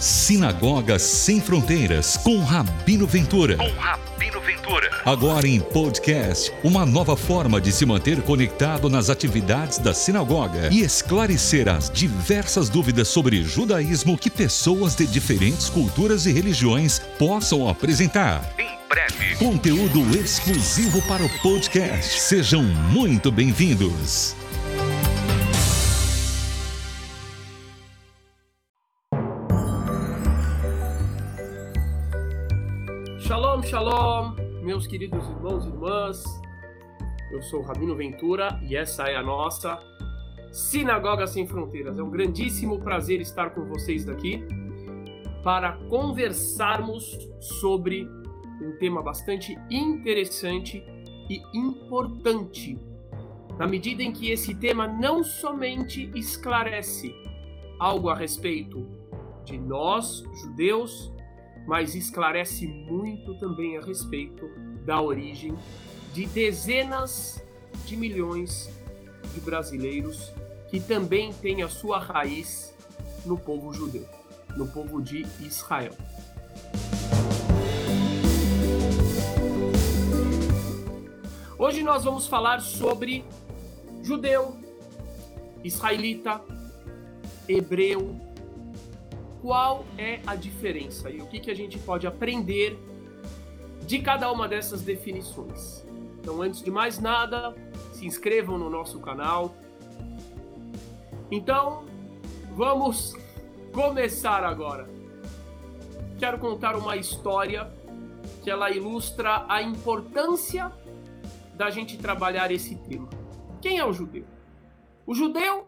Sinagoga Sem Fronteiras com Rabino Ventura. Com Rabino Ventura. Agora em podcast, uma nova forma de se manter conectado nas atividades da sinagoga e esclarecer as diversas dúvidas sobre judaísmo que pessoas de diferentes culturas e religiões possam apresentar. Em breve, conteúdo exclusivo para o podcast. Sejam muito bem-vindos. Shalom, meus queridos irmãos e irmãs. Eu sou o Rabino Ventura e essa é a nossa Sinagoga Sem Fronteiras. É um grandíssimo prazer estar com vocês daqui para conversarmos sobre um tema bastante interessante e importante, na medida em que esse tema não somente esclarece algo a respeito de nós, judeus, mas esclarece muito também a respeito da origem de dezenas de milhões de brasileiros que também têm a sua raiz no povo judeu, no povo de Israel. Hoje nós vamos falar sobre judeu, israelita, hebreu, qual é a diferença e o que, que a gente pode aprender de cada uma dessas definições. Então, antes de mais nada, se inscrevam no nosso canal. Então, vamos começar agora. Quero contar uma história que ela ilustra a importância da gente trabalhar esse tema. Quem é o judeu? O judeu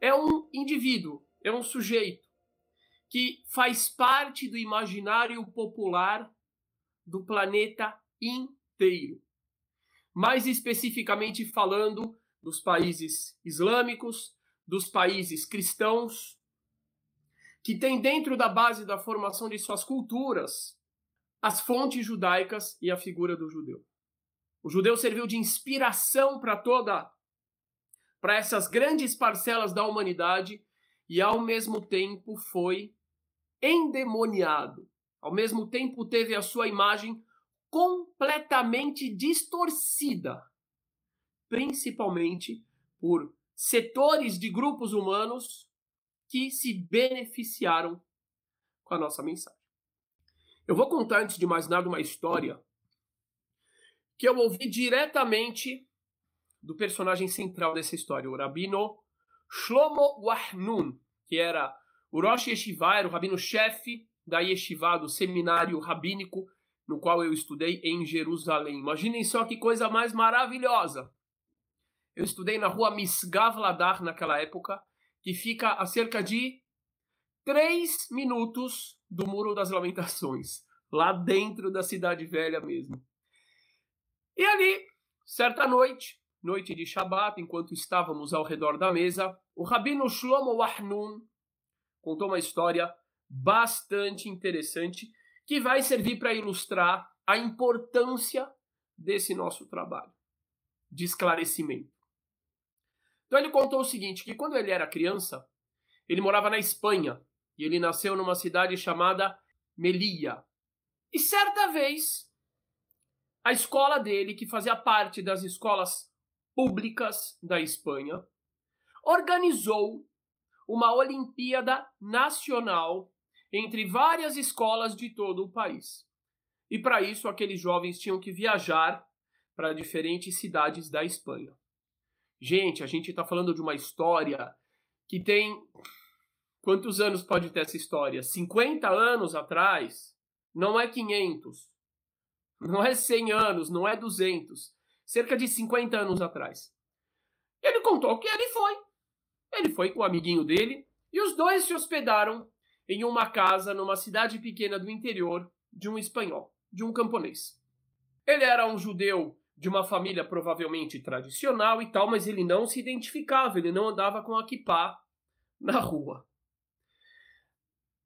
é um indivíduo, é um sujeito que faz parte do imaginário popular do planeta inteiro. Mais especificamente falando dos países islâmicos, dos países cristãos, que tem dentro da base da formação de suas culturas as fontes judaicas e a figura do judeu. O judeu serviu de inspiração para toda para essas grandes parcelas da humanidade e ao mesmo tempo foi endemoniado. Ao mesmo tempo, teve a sua imagem completamente distorcida, principalmente por setores de grupos humanos que se beneficiaram com a nossa mensagem. Eu vou contar, antes de mais nada, uma história que eu ouvi diretamente do personagem central dessa história, o Rabino Shlomo Wahnun, que era o Rosh Yeshiva era o rabino-chefe da Yeshiva, do seminário rabínico, no qual eu estudei em Jerusalém. Imaginem só que coisa mais maravilhosa. Eu estudei na rua Misgav Ladar naquela época, que fica a cerca de três minutos do Muro das Lamentações, lá dentro da cidade velha mesmo. E ali, certa noite, noite de Shabat, enquanto estávamos ao redor da mesa, o rabino Shlomo Wahnun, contou uma história bastante interessante que vai servir para ilustrar a importância desse nosso trabalho de esclarecimento. Então ele contou o seguinte, que quando ele era criança, ele morava na Espanha e ele nasceu numa cidade chamada Melilla. E certa vez, a escola dele, que fazia parte das escolas públicas da Espanha, organizou uma Olimpíada Nacional entre várias escolas de todo o país. E para isso, aqueles jovens tinham que viajar para diferentes cidades da Espanha. Gente, a gente está falando de uma história que tem. Quantos anos pode ter essa história? 50 anos atrás? Não é 500. Não é 100 anos, não é 200. Cerca de 50 anos atrás. Ele contou que ele foi ele foi com o amiguinho dele e os dois se hospedaram em uma casa numa cidade pequena do interior de um espanhol, de um camponês. Ele era um judeu de uma família provavelmente tradicional e tal, mas ele não se identificava, ele não andava com a kippah na rua.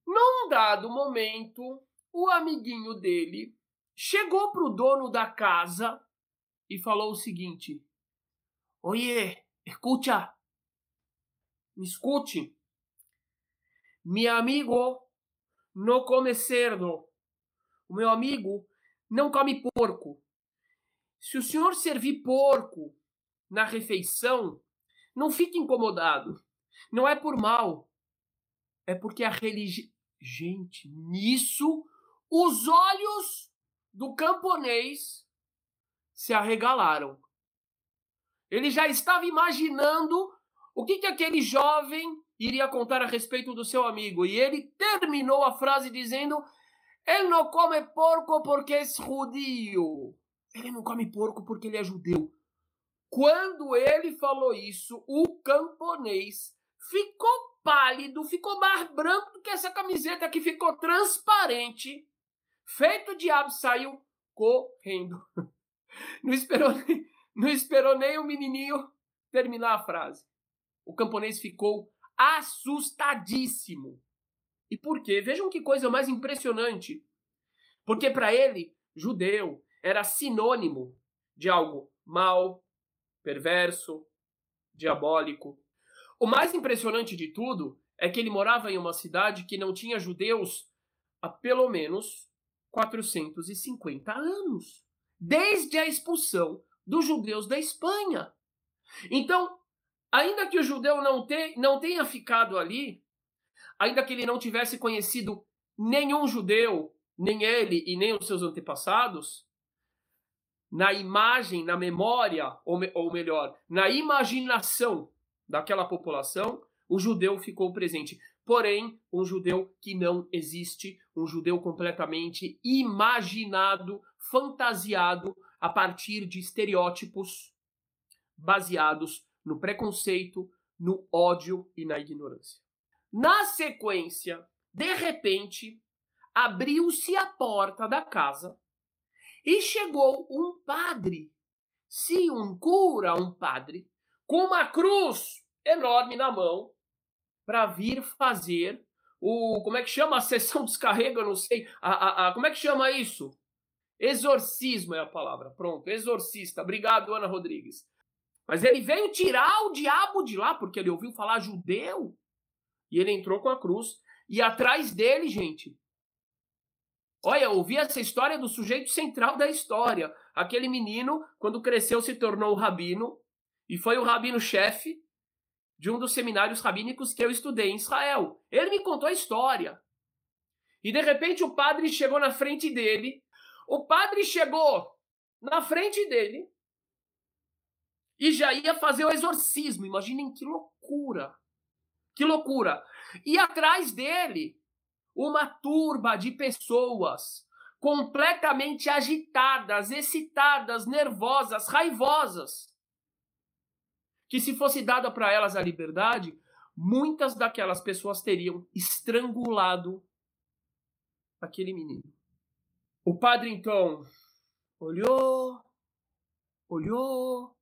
Num dado momento, o amiguinho dele chegou pro dono da casa e falou o seguinte: Oye, escucha, me escute. Mi amigo não come cerdo. O meu amigo não come porco. Se o senhor servir porco na refeição, não fique incomodado. Não é por mal. É porque a religião. Gente, nisso, os olhos do camponês se arregalaram. Ele já estava imaginando o que, que aquele jovem iria contar a respeito do seu amigo. E ele terminou a frase dizendo: Ele não come porco porque é judio. Ele não come porco porque ele é judeu. Quando ele falou isso, o camponês ficou pálido, ficou mais branco do que essa camiseta que ficou transparente. Feito o diabo, saiu correndo. Não esperou, não esperou nem o menininho terminar a frase. O camponês ficou assustadíssimo. E por quê? Vejam que coisa mais impressionante. Porque para ele, judeu era sinônimo de algo mal, perverso, diabólico. O mais impressionante de tudo é que ele morava em uma cidade que não tinha judeus há pelo menos 450 anos desde a expulsão dos judeus da Espanha. Então, Ainda que o judeu não, te, não tenha ficado ali, ainda que ele não tivesse conhecido nenhum judeu, nem ele e nem os seus antepassados, na imagem, na memória, ou, me, ou melhor, na imaginação daquela população, o judeu ficou presente. Porém, um judeu que não existe, um judeu completamente imaginado, fantasiado a partir de estereótipos baseados no preconceito, no ódio e na ignorância. Na sequência, de repente, abriu-se a porta da casa e chegou um padre, sim, um cura, um padre, com uma cruz enorme na mão para vir fazer o como é que chama a sessão descarrega, eu não sei, a, a, a, como é que chama isso? Exorcismo é a palavra. Pronto, exorcista. Obrigado, Ana Rodrigues. Mas ele veio tirar o diabo de lá, porque ele ouviu falar judeu. E ele entrou com a cruz. E atrás dele, gente. Olha, eu ouvi essa história do sujeito central da história. Aquele menino, quando cresceu, se tornou o rabino. E foi o rabino-chefe de um dos seminários rabínicos que eu estudei em Israel. Ele me contou a história. E de repente o padre chegou na frente dele. O padre chegou na frente dele e já ia fazer o exorcismo. Imaginem que loucura. Que loucura. E atrás dele, uma turba de pessoas completamente agitadas, excitadas, nervosas, raivosas. Que se fosse dada para elas a liberdade, muitas daquelas pessoas teriam estrangulado aquele menino. O padre então olhou, olhou,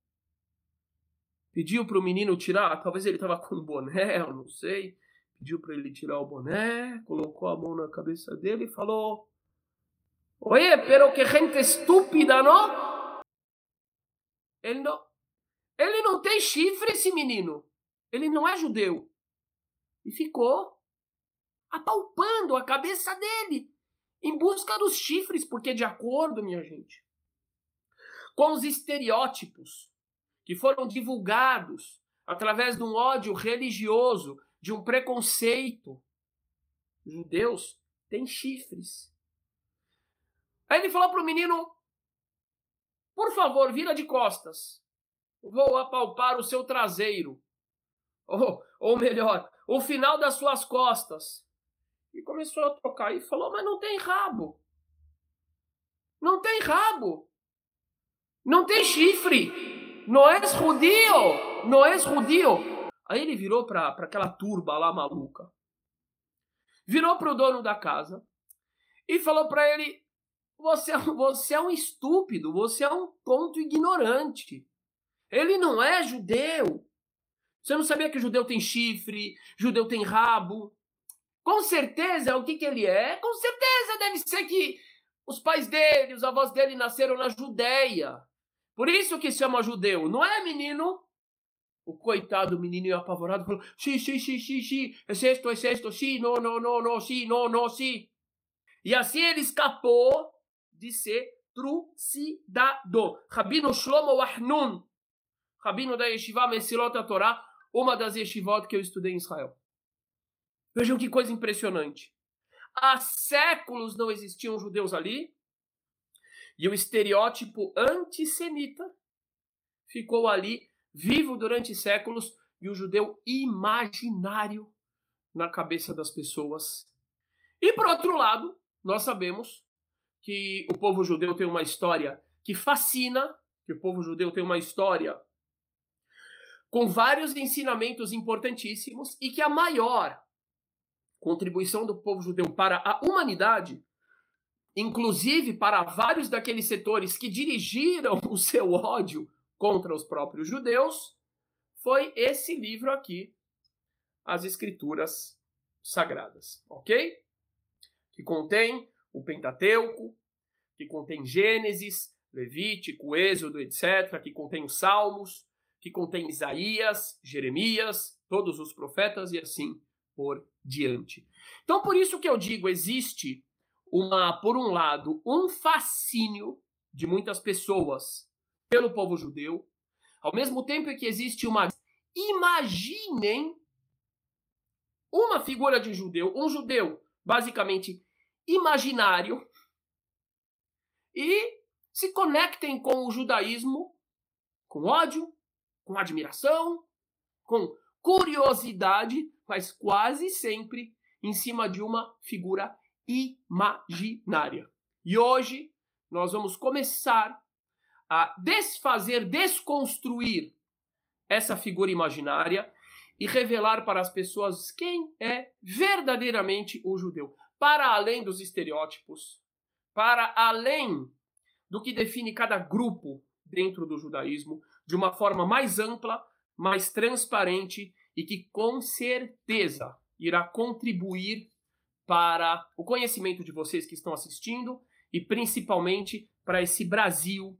Pediu para o menino tirar, talvez ele estava com um boné, eu não sei. Pediu para ele tirar o boné, colocou a mão na cabeça dele e falou: Oye, pero que gente estúpida, não? Ele não, ele não tem chifre, esse menino. Ele não é judeu. E ficou apalpando a cabeça dele em busca dos chifres, porque, de acordo, minha gente, com os estereótipos que foram divulgados através de um ódio religioso, de um preconceito. Judeus têm chifres. Aí ele falou para o menino: Por favor, vira de costas. Vou apalpar o seu traseiro. Ou, ou melhor, o final das suas costas. E começou a tocar e falou: Mas não tem rabo. Não tem rabo. Não tem chifre não és judio, não és judio. Aí ele virou para aquela turba lá maluca. Virou para o dono da casa e falou para ele: você, é você é um estúpido, você é um ponto ignorante. Ele não é judeu. Você não sabia que judeu tem chifre, judeu tem rabo? Com certeza, o que, que ele é? Com certeza deve ser que os pais dele, os avós dele nasceram na Judéia. Por isso que chama judeu, não é menino? O coitado menino apavorado falou: sim, sim, sim, sim, sim, é sexto, é sexto, sim, não, não, não, não, sim, não, não, sim. E assim ele escapou de ser trucidado. Rabino Shlomo Wahnun, Rabino da Yeshiva Mesilot Torá, uma das yeshivot que eu estudei em Israel. Vejam que coisa impressionante. Há séculos não existiam judeus ali, e o estereótipo antissemita ficou ali, vivo durante séculos, e o judeu imaginário na cabeça das pessoas. E por outro lado, nós sabemos que o povo judeu tem uma história que fascina, que o povo judeu tem uma história com vários ensinamentos importantíssimos e que a maior contribuição do povo judeu para a humanidade, inclusive para vários daqueles setores que dirigiram o seu ódio contra os próprios judeus, foi esse livro aqui, As Escrituras Sagradas, ok? Que contém o Pentateuco, que contém Gênesis, Levítico, Êxodo, etc., que contém os Salmos, que contém Isaías, Jeremias, todos os profetas e assim por diante. Então, por isso que eu digo, existe uma, por um lado, um fascínio de muitas pessoas pelo povo judeu, ao mesmo tempo que existe uma imaginem uma figura de judeu, um judeu basicamente imaginário, e se conectem com o judaísmo com ódio, com admiração, com curiosidade, mas quase sempre em cima de uma figura imaginária. E hoje nós vamos começar a desfazer, desconstruir essa figura imaginária e revelar para as pessoas quem é verdadeiramente o judeu, para além dos estereótipos, para além do que define cada grupo dentro do judaísmo, de uma forma mais ampla, mais transparente e que com certeza irá contribuir para o conhecimento de vocês que estão assistindo e principalmente para esse Brasil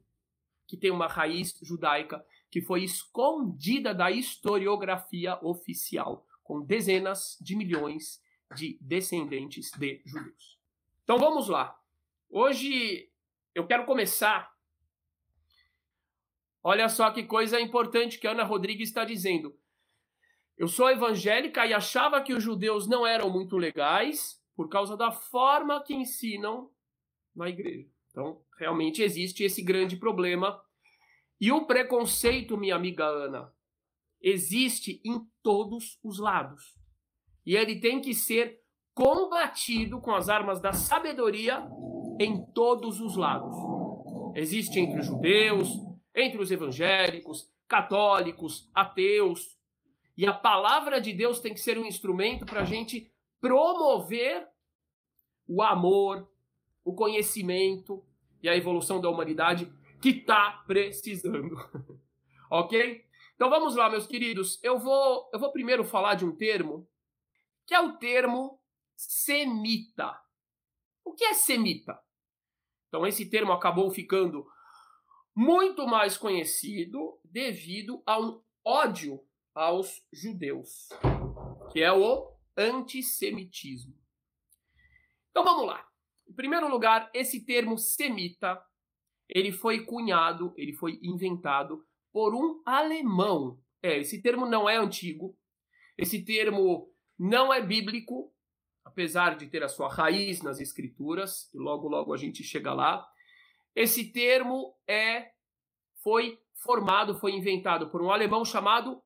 que tem uma raiz judaica que foi escondida da historiografia oficial, com dezenas de milhões de descendentes de judeus. Então vamos lá. Hoje eu quero começar. Olha só que coisa importante que Ana Rodrigues está dizendo. Eu sou evangélica e achava que os judeus não eram muito legais por causa da forma que ensinam na igreja. Então, realmente existe esse grande problema. E o preconceito, minha amiga Ana, existe em todos os lados. E ele tem que ser combatido com as armas da sabedoria em todos os lados. Existe entre os judeus, entre os evangélicos, católicos, ateus. E a palavra de Deus tem que ser um instrumento para a gente promover o amor, o conhecimento e a evolução da humanidade que está precisando. ok? Então vamos lá, meus queridos. Eu vou, eu vou primeiro falar de um termo que é o termo semita. O que é semita? Então, esse termo acabou ficando muito mais conhecido devido a um ódio aos judeus, que é o antissemitismo. Então vamos lá. Em primeiro lugar, esse termo semita, ele foi cunhado, ele foi inventado por um alemão. É, esse termo não é antigo. Esse termo não é bíblico, apesar de ter a sua raiz nas escrituras, e logo logo a gente chega lá. Esse termo é foi formado, foi inventado por um alemão chamado,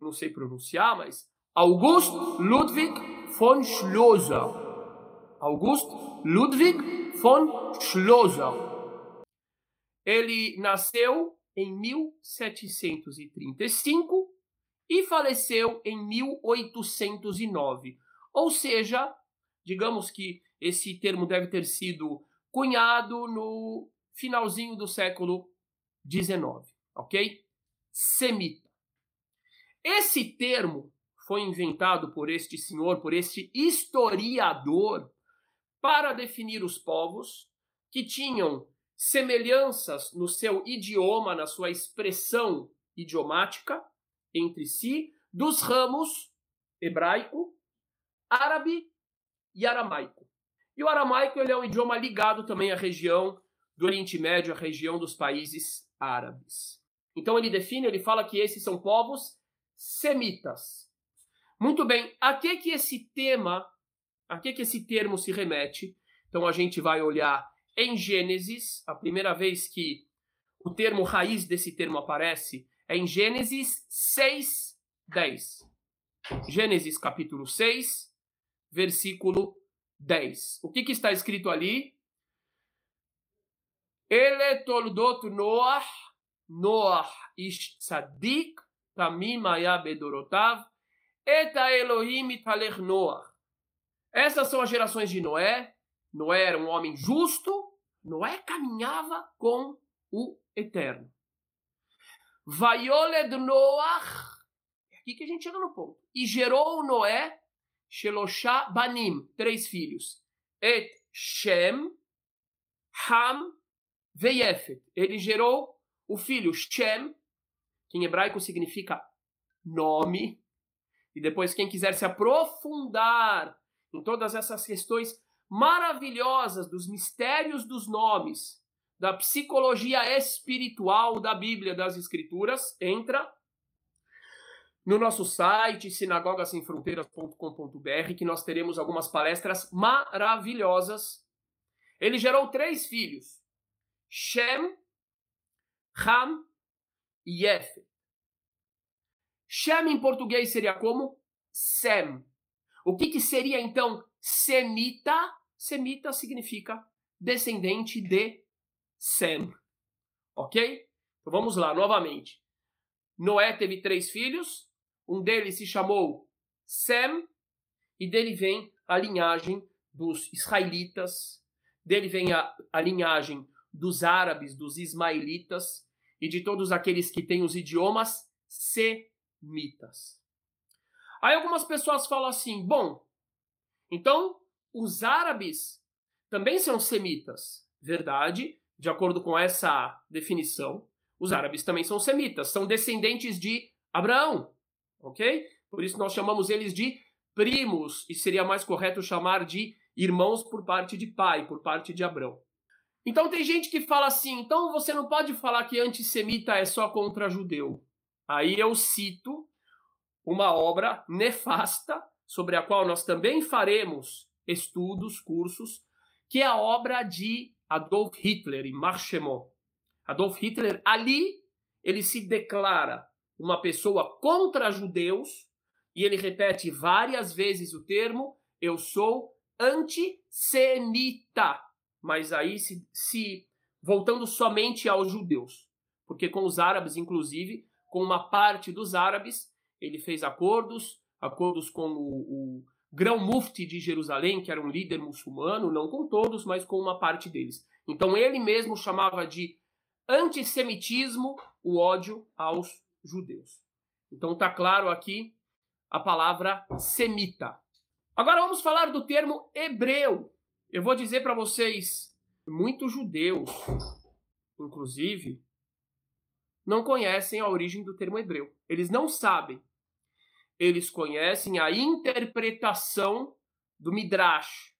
não sei pronunciar, mas August Ludwig von Schlosser. August Ludwig von Schlosser. Ele nasceu em 1735 e faleceu em 1809. Ou seja, digamos que esse termo deve ter sido cunhado no finalzinho do século XIX, ok? Semita. Esse termo foi inventado por este senhor, por este historiador, para definir os povos que tinham semelhanças no seu idioma, na sua expressão idiomática entre si, dos ramos hebraico, árabe e aramaico. E o aramaico ele é um idioma ligado também à região do Oriente Médio, à região dos países árabes. Então ele define, ele fala que esses são povos semitas. Muito bem, a que que esse tema, a que que esse termo se remete? Então a gente vai olhar em Gênesis, a primeira vez que o termo raiz desse termo aparece é em Gênesis 6, 10. Gênesis capítulo 6, versículo 10. O que, que está escrito ali? Ele toldot Noah, Noah ish tzadik, tamim bedorotav, eta Elohim italer Noah. Essas são as gerações de Noé. Noé era um homem justo. Noé caminhava com o Eterno. Vaioled Noach. É aqui que a gente chega no ponto. E gerou Noé Sheloshá Banim, três filhos. Et Shem, Ham, Veyefet. Ele gerou o filho Shem, que em hebraico significa nome. E depois, quem quiser se aprofundar em todas essas questões maravilhosas dos mistérios dos nomes, da psicologia espiritual da Bíblia, das Escrituras, entra no nosso site sinagogasemfronteiras.com.br que nós teremos algumas palestras maravilhosas. Ele gerou três filhos: Shem, Ham Yefet. Shem em português seria como Sem. O que, que seria então semita? Semita significa descendente de Sem. Ok? Então vamos lá, novamente. Noé teve três filhos, um deles se chamou Sem, e dele vem a linhagem dos israelitas, dele vem a, a linhagem dos árabes, dos ismaelitas e de todos aqueles que têm os idiomas semitas. Aí algumas pessoas falam assim: bom, então os árabes também são semitas. Verdade, de acordo com essa definição, os árabes também são semitas, são descendentes de Abraão, ok? Por isso nós chamamos eles de primos, e seria mais correto chamar de irmãos por parte de pai, por parte de Abraão. Então tem gente que fala assim, então você não pode falar que antissemita é só contra judeu. Aí eu cito uma obra nefasta, sobre a qual nós também faremos estudos, cursos, que é a obra de Adolf Hitler, em Marchemont. Adolf Hitler, ali, ele se declara uma pessoa contra judeus e ele repete várias vezes o termo: eu sou antissemita. Mas aí se, se voltando somente aos judeus, porque com os árabes, inclusive, com uma parte dos árabes, ele fez acordos, acordos com o, o grão-mufti de Jerusalém, que era um líder muçulmano, não com todos, mas com uma parte deles. Então ele mesmo chamava de antissemitismo o ódio aos judeus. Então está claro aqui a palavra semita. Agora vamos falar do termo hebreu. Eu vou dizer para vocês, muitos judeus, inclusive, não conhecem a origem do termo hebreu. Eles não sabem. Eles conhecem a interpretação do midrash,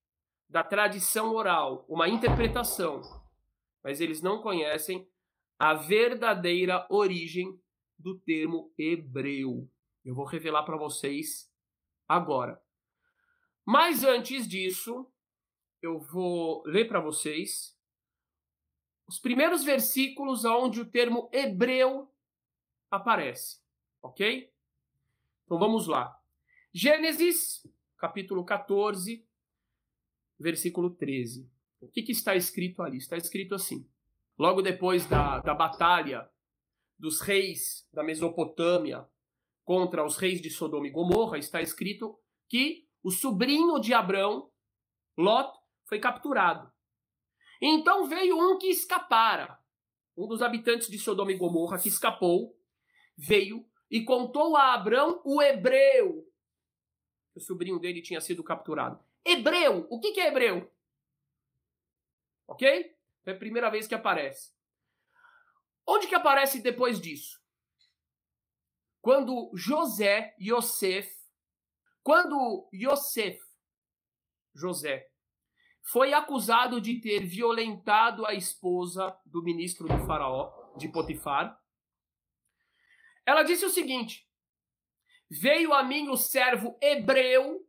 da tradição oral, uma interpretação, mas eles não conhecem a verdadeira origem do termo hebreu. Eu vou revelar para vocês agora. Mas antes disso, eu vou ler para vocês os primeiros versículos onde o termo hebreu aparece, ok? Então vamos lá. Gênesis, capítulo 14, versículo 13. O que, que está escrito ali? Está escrito assim: logo depois da, da batalha dos reis da Mesopotâmia contra os reis de Sodoma e Gomorra, está escrito que o sobrinho de Abrão, Lot, foi capturado. Então veio um que escapara, um dos habitantes de Sodoma e Gomorra que escapou, veio e contou a Abrão o hebreu. O sobrinho dele tinha sido capturado. Hebreu, o que é hebreu? Ok? É a primeira vez que aparece. Onde que aparece depois disso? Quando José, Yosef, quando Yosef, José, foi acusado de ter violentado a esposa do ministro do faraó, de Potifar. Ela disse o seguinte: Veio a mim o servo hebreu,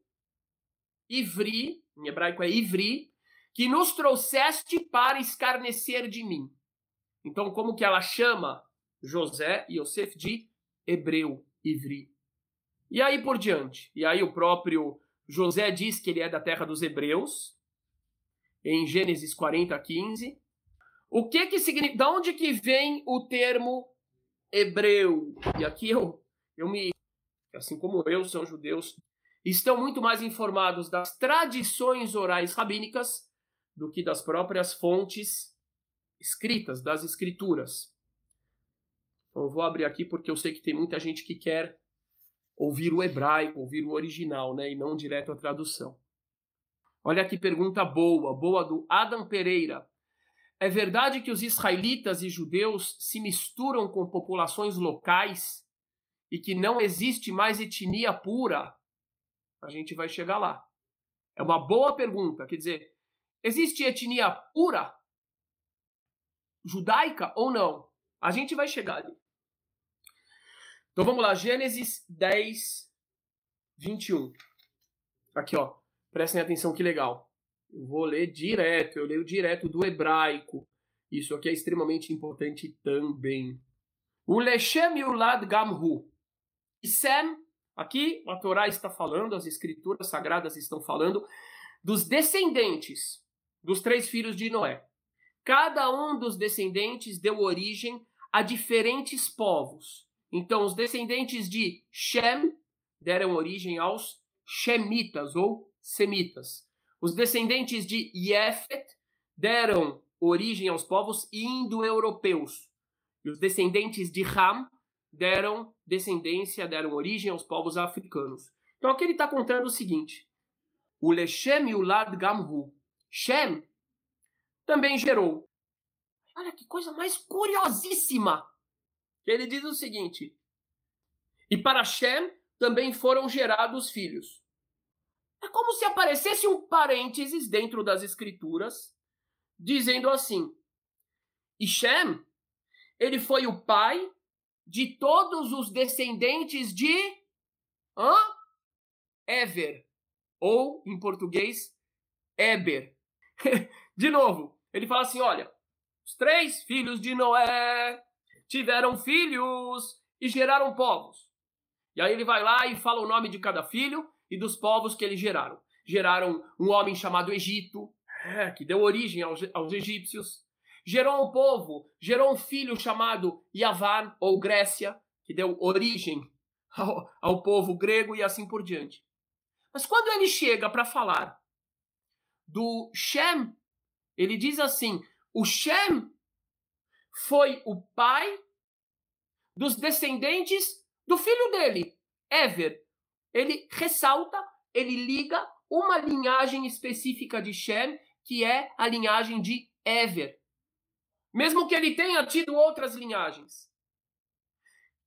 Ivri, em hebraico é Ivri, que nos trouxeste para escarnecer de mim. Então, como que ela chama José e Yosef de hebreu, Ivri? E aí por diante. E aí o próprio José diz que ele é da terra dos hebreus, em Gênesis 40, 15. O que que significa? De onde que vem o termo hebreu? E aqui eu, eu me, assim como eu, são judeus, estão muito mais informados das tradições orais rabínicas do que das próprias fontes escritas, das escrituras. Então, eu vou abrir aqui porque eu sei que tem muita gente que quer ouvir o hebraico, ouvir o original, né, e não direto a tradução. Olha que pergunta boa, boa do Adam Pereira. É verdade que os israelitas e judeus se misturam com populações locais e que não existe mais etnia pura? A gente vai chegar lá. É uma boa pergunta. Quer dizer, existe etnia pura? Judaica ou não? A gente vai chegar ali. Então vamos lá, Gênesis 10, 21. Aqui, ó. Prestem atenção que legal. Eu vou ler direto, eu leio direto do hebraico. Isso aqui é extremamente importante também. O Lechem Yulad Gamhu. E Sem, aqui a Torá está falando, as escrituras sagradas estão falando, dos descendentes dos três filhos de Noé. Cada um dos descendentes deu origem a diferentes povos. Então, os descendentes de Shem deram origem aos Shemitas ou semitas. Os descendentes de Yefet deram origem aos povos indo-europeus. E os descendentes de Ham deram descendência, deram origem aos povos africanos. Então aqui ele está contando o seguinte: o Lechem e o Lad Gamhu. Shem também gerou. Olha que coisa mais curiosíssima! Ele diz o seguinte: E para Shem também foram gerados filhos. É como se aparecesse um parênteses dentro das escrituras, dizendo assim: E Shem, ele foi o pai de todos os descendentes de hã? Ever, ou em português, Eber. de novo, ele fala assim: olha, os três filhos de Noé tiveram filhos e geraram povos. E aí ele vai lá e fala o nome de cada filho e dos povos que eles geraram. Geraram um homem chamado Egito, é, que deu origem aos, aos egípcios. Gerou um povo, gerou um filho chamado Yavan, ou Grécia, que deu origem ao, ao povo grego e assim por diante. Mas quando ele chega para falar do Shem, ele diz assim: o Shem foi o pai dos descendentes do filho dele, Ever, ele ressalta, ele liga uma linhagem específica de Shem, que é a linhagem de Ever. Mesmo que ele tenha tido outras linhagens.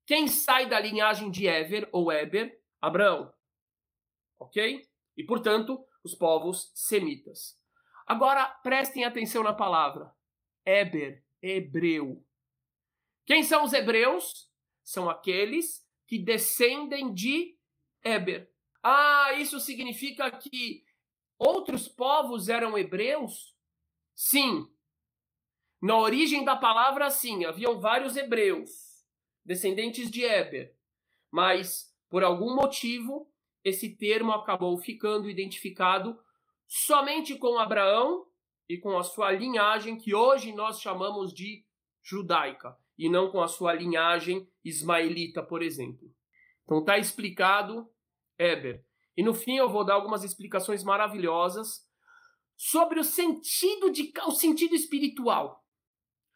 Quem sai da linhagem de Ever ou Eber? Abraão. Ok? E, portanto, os povos semitas. Agora, prestem atenção na palavra. Eber, hebreu. Quem são os hebreus? São aqueles que descendem de Eber. Ah, isso significa que outros povos eram hebreus? Sim. Na origem da palavra, sim, haviam vários hebreus, descendentes de Eber. Mas, por algum motivo, esse termo acabou ficando identificado somente com Abraão e com a sua linhagem, que hoje nós chamamos de judaica, e não com a sua linhagem ismaelita, por exemplo. Então está explicado Eber. E no fim eu vou dar algumas explicações maravilhosas sobre o sentido de o sentido espiritual,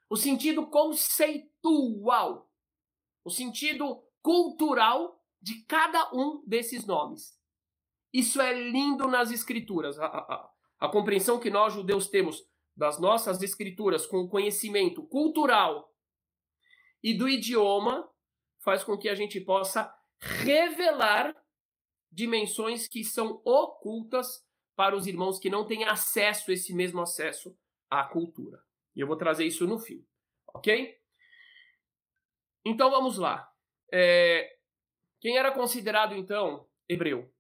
o sentido conceitual, o sentido cultural de cada um desses nomes. Isso é lindo nas escrituras. A, a, a compreensão que nós judeus temos das nossas escrituras com o conhecimento cultural e do idioma faz com que a gente possa revelar dimensões que são ocultas para os irmãos que não têm acesso, esse mesmo acesso à cultura. E eu vou trazer isso no fim, ok? Então vamos lá. É, quem era considerado então hebreu?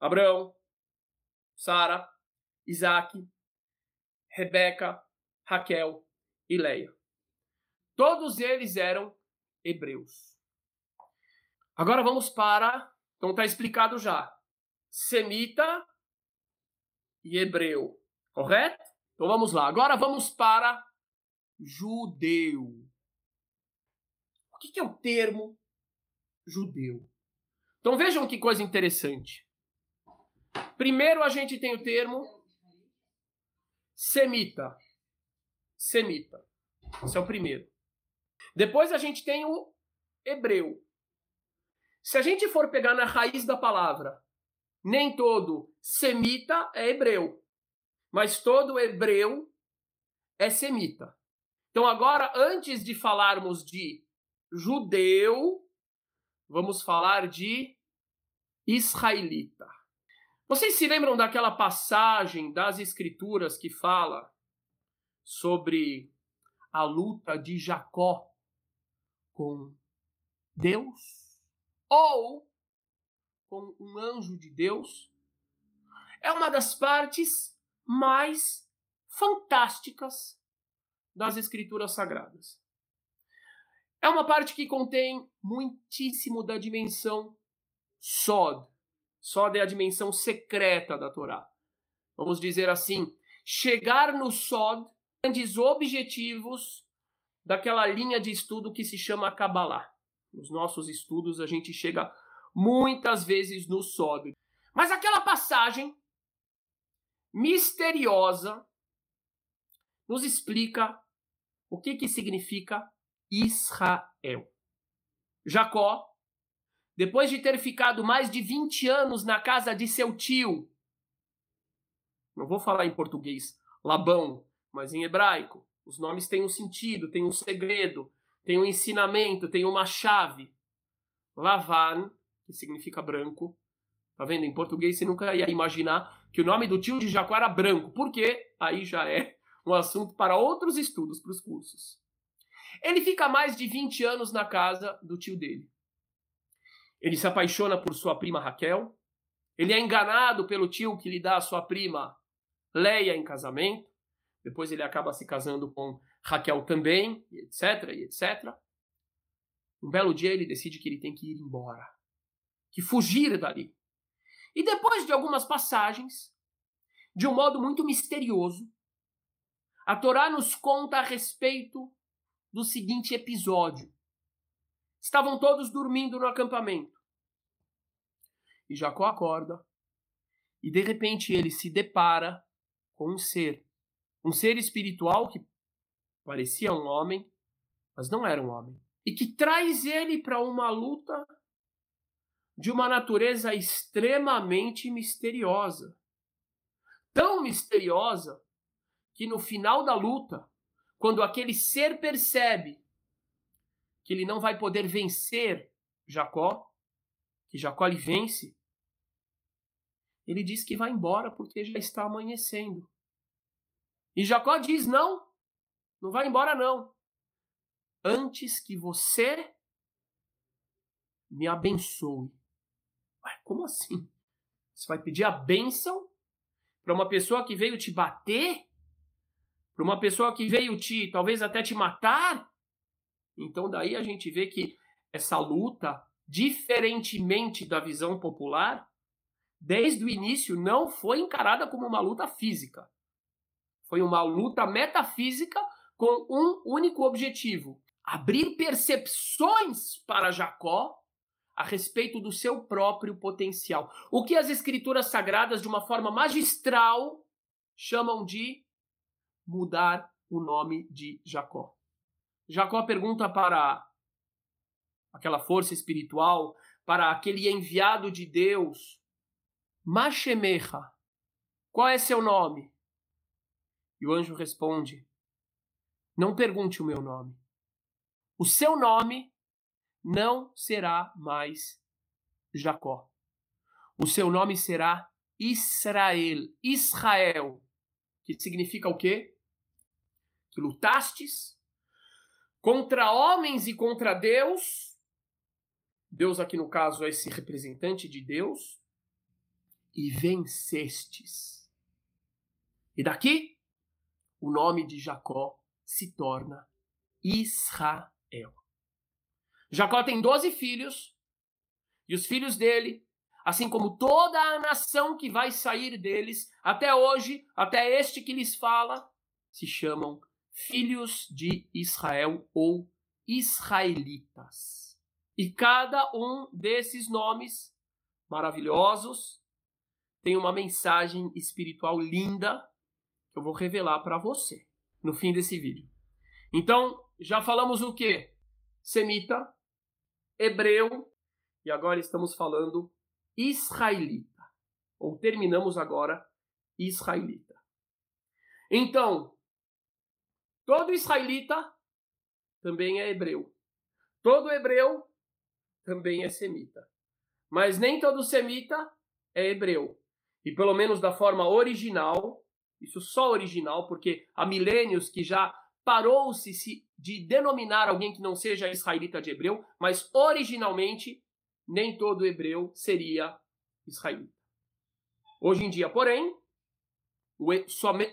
Abraão, Sara, Isaac, Rebeca, Raquel e Leia. Todos eles eram hebreus. Agora vamos para. Então está explicado já. Semita e hebreu. Correto? Então vamos lá. Agora vamos para judeu. O que é o termo judeu? Então vejam que coisa interessante. Primeiro a gente tem o termo semita. Semita. Esse é o primeiro. Depois a gente tem o hebreu. Se a gente for pegar na raiz da palavra, nem todo semita é hebreu, mas todo hebreu é semita. Então agora, antes de falarmos de judeu, vamos falar de israelita. Vocês se lembram daquela passagem das escrituras que fala sobre a luta de Jacó com Deus ou com um anjo de Deus, é uma das partes mais fantásticas das Escrituras Sagradas. É uma parte que contém muitíssimo da dimensão Sod. Sod é a dimensão secreta da Torá. Vamos dizer assim, chegar no Sod, grandes objetivos daquela linha de estudo que se chama Kabbalah. Nos nossos estudos a gente chega muitas vezes no sódio. Mas aquela passagem misteriosa nos explica o que, que significa Israel. Jacó, depois de ter ficado mais de 20 anos na casa de seu tio, não vou falar em português, Labão, mas em hebraico, os nomes têm um sentido, têm um segredo, têm um ensinamento, têm uma chave. Lavan, que significa branco. Tá vendo? Em português você nunca ia imaginar que o nome do tio de Jacó era branco. Por quê? Aí já é um assunto para outros estudos, para os cursos. Ele fica mais de 20 anos na casa do tio dele. Ele se apaixona por sua prima Raquel. Ele é enganado pelo tio que lhe dá a sua prima Leia em casamento. Depois ele acaba se casando com Raquel também, etc, e etc. Um belo dia ele decide que ele tem que ir embora, que fugir dali. E depois de algumas passagens, de um modo muito misterioso, a Torá nos conta a respeito do seguinte episódio. Estavam todos dormindo no acampamento. E Jacó acorda, e de repente ele se depara com um ser um ser espiritual que parecia um homem, mas não era um homem, e que traz ele para uma luta de uma natureza extremamente misteriosa. Tão misteriosa que no final da luta, quando aquele ser percebe que ele não vai poder vencer Jacó, que Jacó lhe vence, ele diz que vai embora porque já está amanhecendo. E Jacó diz: Não, não vai embora, não. Antes que você me abençoe. Ué, como assim? Você vai pedir a bênção para uma pessoa que veio te bater? Para uma pessoa que veio te, talvez até te matar? Então, daí a gente vê que essa luta, diferentemente da visão popular, desde o início não foi encarada como uma luta física. Foi uma luta metafísica com um único objetivo: abrir percepções para Jacó a respeito do seu próprio potencial. O que as escrituras sagradas, de uma forma magistral, chamam de mudar o nome de Jacó. Jacó pergunta para aquela força espiritual, para aquele enviado de Deus, Mashemecha, qual é seu nome? E o anjo responde: Não pergunte o meu nome. O seu nome não será mais Jacó. O seu nome será Israel, Israel, que significa o quê? Que lutastes contra homens e contra Deus. Deus aqui no caso é esse representante de Deus e vencestes. E daqui o nome de Jacó se torna Israel. Jacó tem doze filhos e os filhos dele assim como toda a nação que vai sair deles, até hoje, até este que lhes fala, se chamam filhos de Israel ou israelitas. E cada um desses nomes maravilhosos tem uma mensagem espiritual linda que eu vou revelar para você no fim desse vídeo. Então, já falamos o que? Semita, hebreu, e agora estamos falando israelita. Ou terminamos agora israelita. Então, todo israelita também é hebreu. Todo hebreu também é semita. Mas nem todo semita é hebreu. E pelo menos da forma original, isso só original, porque há milênios que já parou-se de denominar alguém que não seja israelita de hebreu, mas originalmente nem todo hebreu seria israelita. Hoje em dia, porém, o,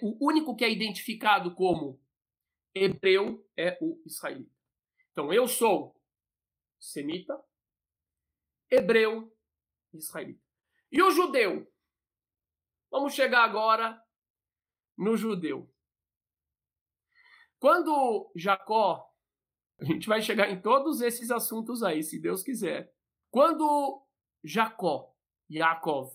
o único que é identificado como hebreu é o israelita. Então, eu sou semita, hebreu, israelita. E o judeu? Vamos chegar agora no judeu. Quando Jacó, a gente vai chegar em todos esses assuntos aí, se Deus quiser. Quando Jacó, Yaakov,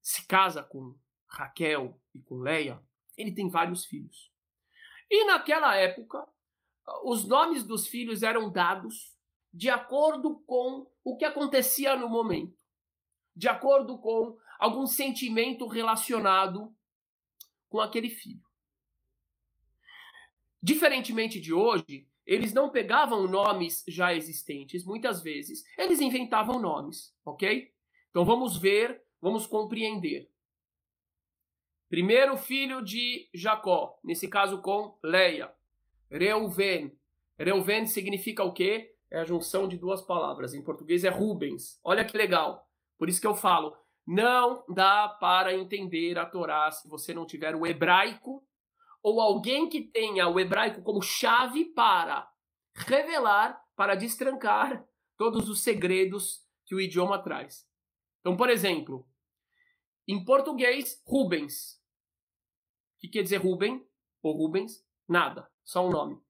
se casa com Raquel e com Leia, ele tem vários filhos. E naquela época, os nomes dos filhos eram dados de acordo com o que acontecia no momento, de acordo com algum sentimento relacionado com aquele filho. Diferentemente de hoje, eles não pegavam nomes já existentes, muitas vezes, eles inventavam nomes, ok? Então vamos ver, vamos compreender. Primeiro filho de Jacó, nesse caso com Leia, Reuven. Reuven significa o quê? É a junção de duas palavras. Em português é Rubens. Olha que legal. Por isso que eu falo, não dá para entender a Torá se você não tiver o hebraico ou alguém que tenha o hebraico como chave para revelar, para destrancar todos os segredos que o idioma traz. Então, por exemplo, em português, Rubens. O que quer dizer Ruben ou Rubens? Nada, só um nome.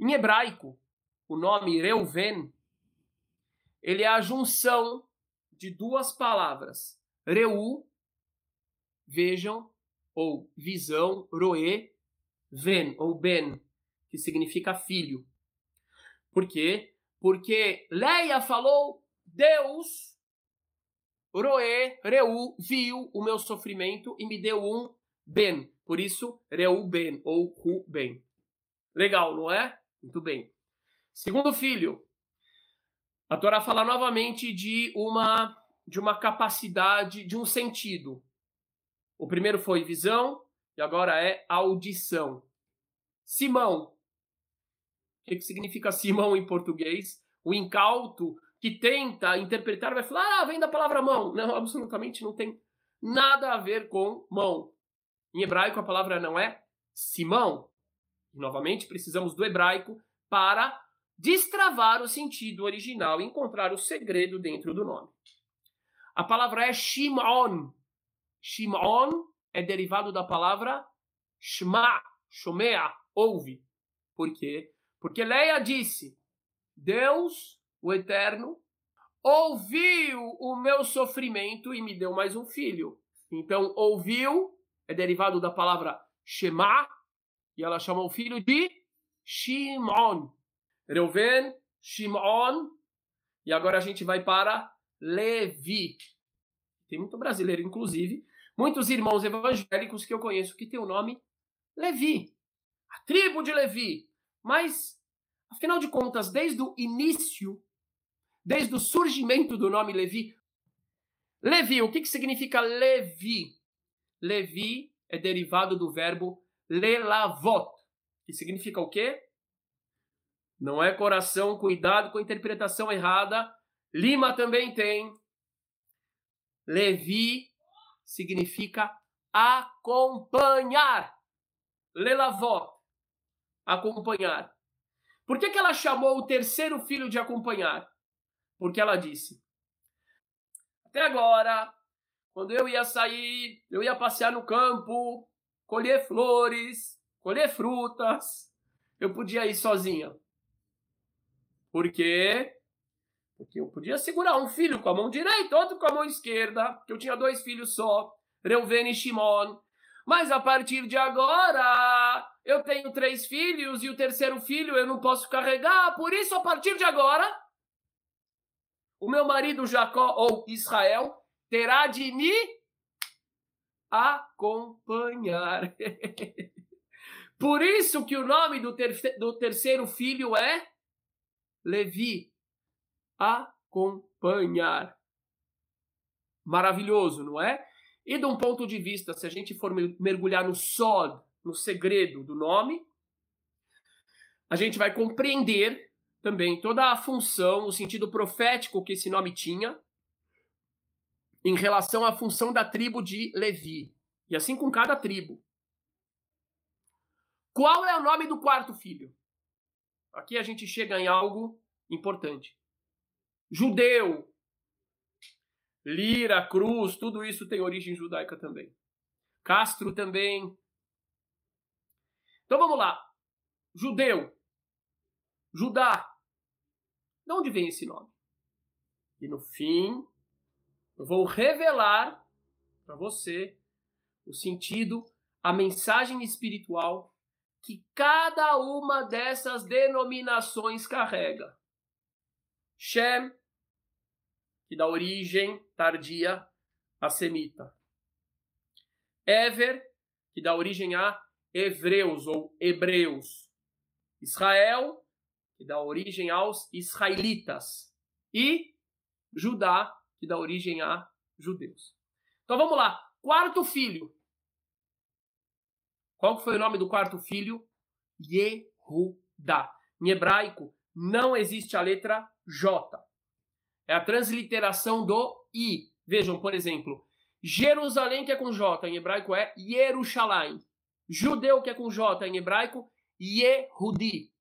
Em hebraico, o nome Reuven, ele é a junção de duas palavras. Reu, vejam, ou visão, roe, ven ou ben, que significa filho. Por quê? Porque Leia falou, Deus, roe, reu, viu o meu sofrimento e me deu um ben. Por isso, reu ben ou ru ben. Legal, não é? Muito bem. Segundo filho, a Torá fala novamente de uma de uma capacidade, de um sentido. O primeiro foi visão e agora é audição. Simão. O que, significa Simão em português? O incauto que tenta interpretar vai falar, ah, vem da palavra mão. Não, absolutamente não tem nada a ver com mão. Em hebraico a palavra não é Simão. Novamente, precisamos do hebraico para destravar o sentido original e encontrar o segredo dentro do nome. A palavra é Shimon. Shimon é derivado da palavra Shma, Shomea, ouve. Por quê? Porque Leia disse: Deus, o Eterno, ouviu o meu sofrimento e me deu mais um filho. Então, ouviu é derivado da palavra Shema, e ela chama o filho de Shimon. Reuven, Shimon, e agora a gente vai para Levi. Tem muito brasileiro, inclusive, muitos irmãos evangélicos que eu conheço que tem o nome Levi a tribo de Levi. Mas, afinal de contas, desde o início, desde o surgimento do nome Levi, Levi, o que, que significa Levi? Levi é derivado do verbo lelavot, que significa o quê? Não é coração, cuidado com a interpretação errada. Lima também tem. Levi significa acompanhar. Lelavó, acompanhar. Por que, que ela chamou o terceiro filho de acompanhar? Porque ela disse: Até agora, quando eu ia sair, eu ia passear no campo, colher flores, colher frutas, eu podia ir sozinha. Por quê? Porque eu podia segurar um filho com a mão direita, outro com a mão esquerda, porque eu tinha dois filhos só, Reuven e Shimon. Mas a partir de agora, eu tenho três filhos e o terceiro filho eu não posso carregar, por isso, a partir de agora, o meu marido Jacó ou Israel terá de me acompanhar. por isso que o nome do, ter do terceiro filho é Levi. Acompanhar. Maravilhoso, não é? E de um ponto de vista, se a gente for mergulhar no sod, no segredo do nome, a gente vai compreender também toda a função, o sentido profético que esse nome tinha em relação à função da tribo de Levi. E assim com cada tribo. Qual é o nome do quarto filho? Aqui a gente chega em algo importante. Judeu, Lira, Cruz, tudo isso tem origem judaica também. Castro também. Então vamos lá. Judeu. Judá. De onde vem esse nome? E no fim, eu vou revelar para você o sentido, a mensagem espiritual que cada uma dessas denominações carrega. Shem que dá origem tardia a semita. Ever, que dá origem a hebreus ou hebreus. Israel, que dá origem aos israelitas. E Judá, que dá origem a judeus. Então vamos lá. Quarto filho. Qual foi o nome do quarto filho? Yehudá. Em hebraico, não existe a letra J. É a transliteração do I. Vejam, por exemplo, Jerusalém, que é com J, em hebraico é Yerushalayim. Judeu, que é com J, em hebraico, Yehudi.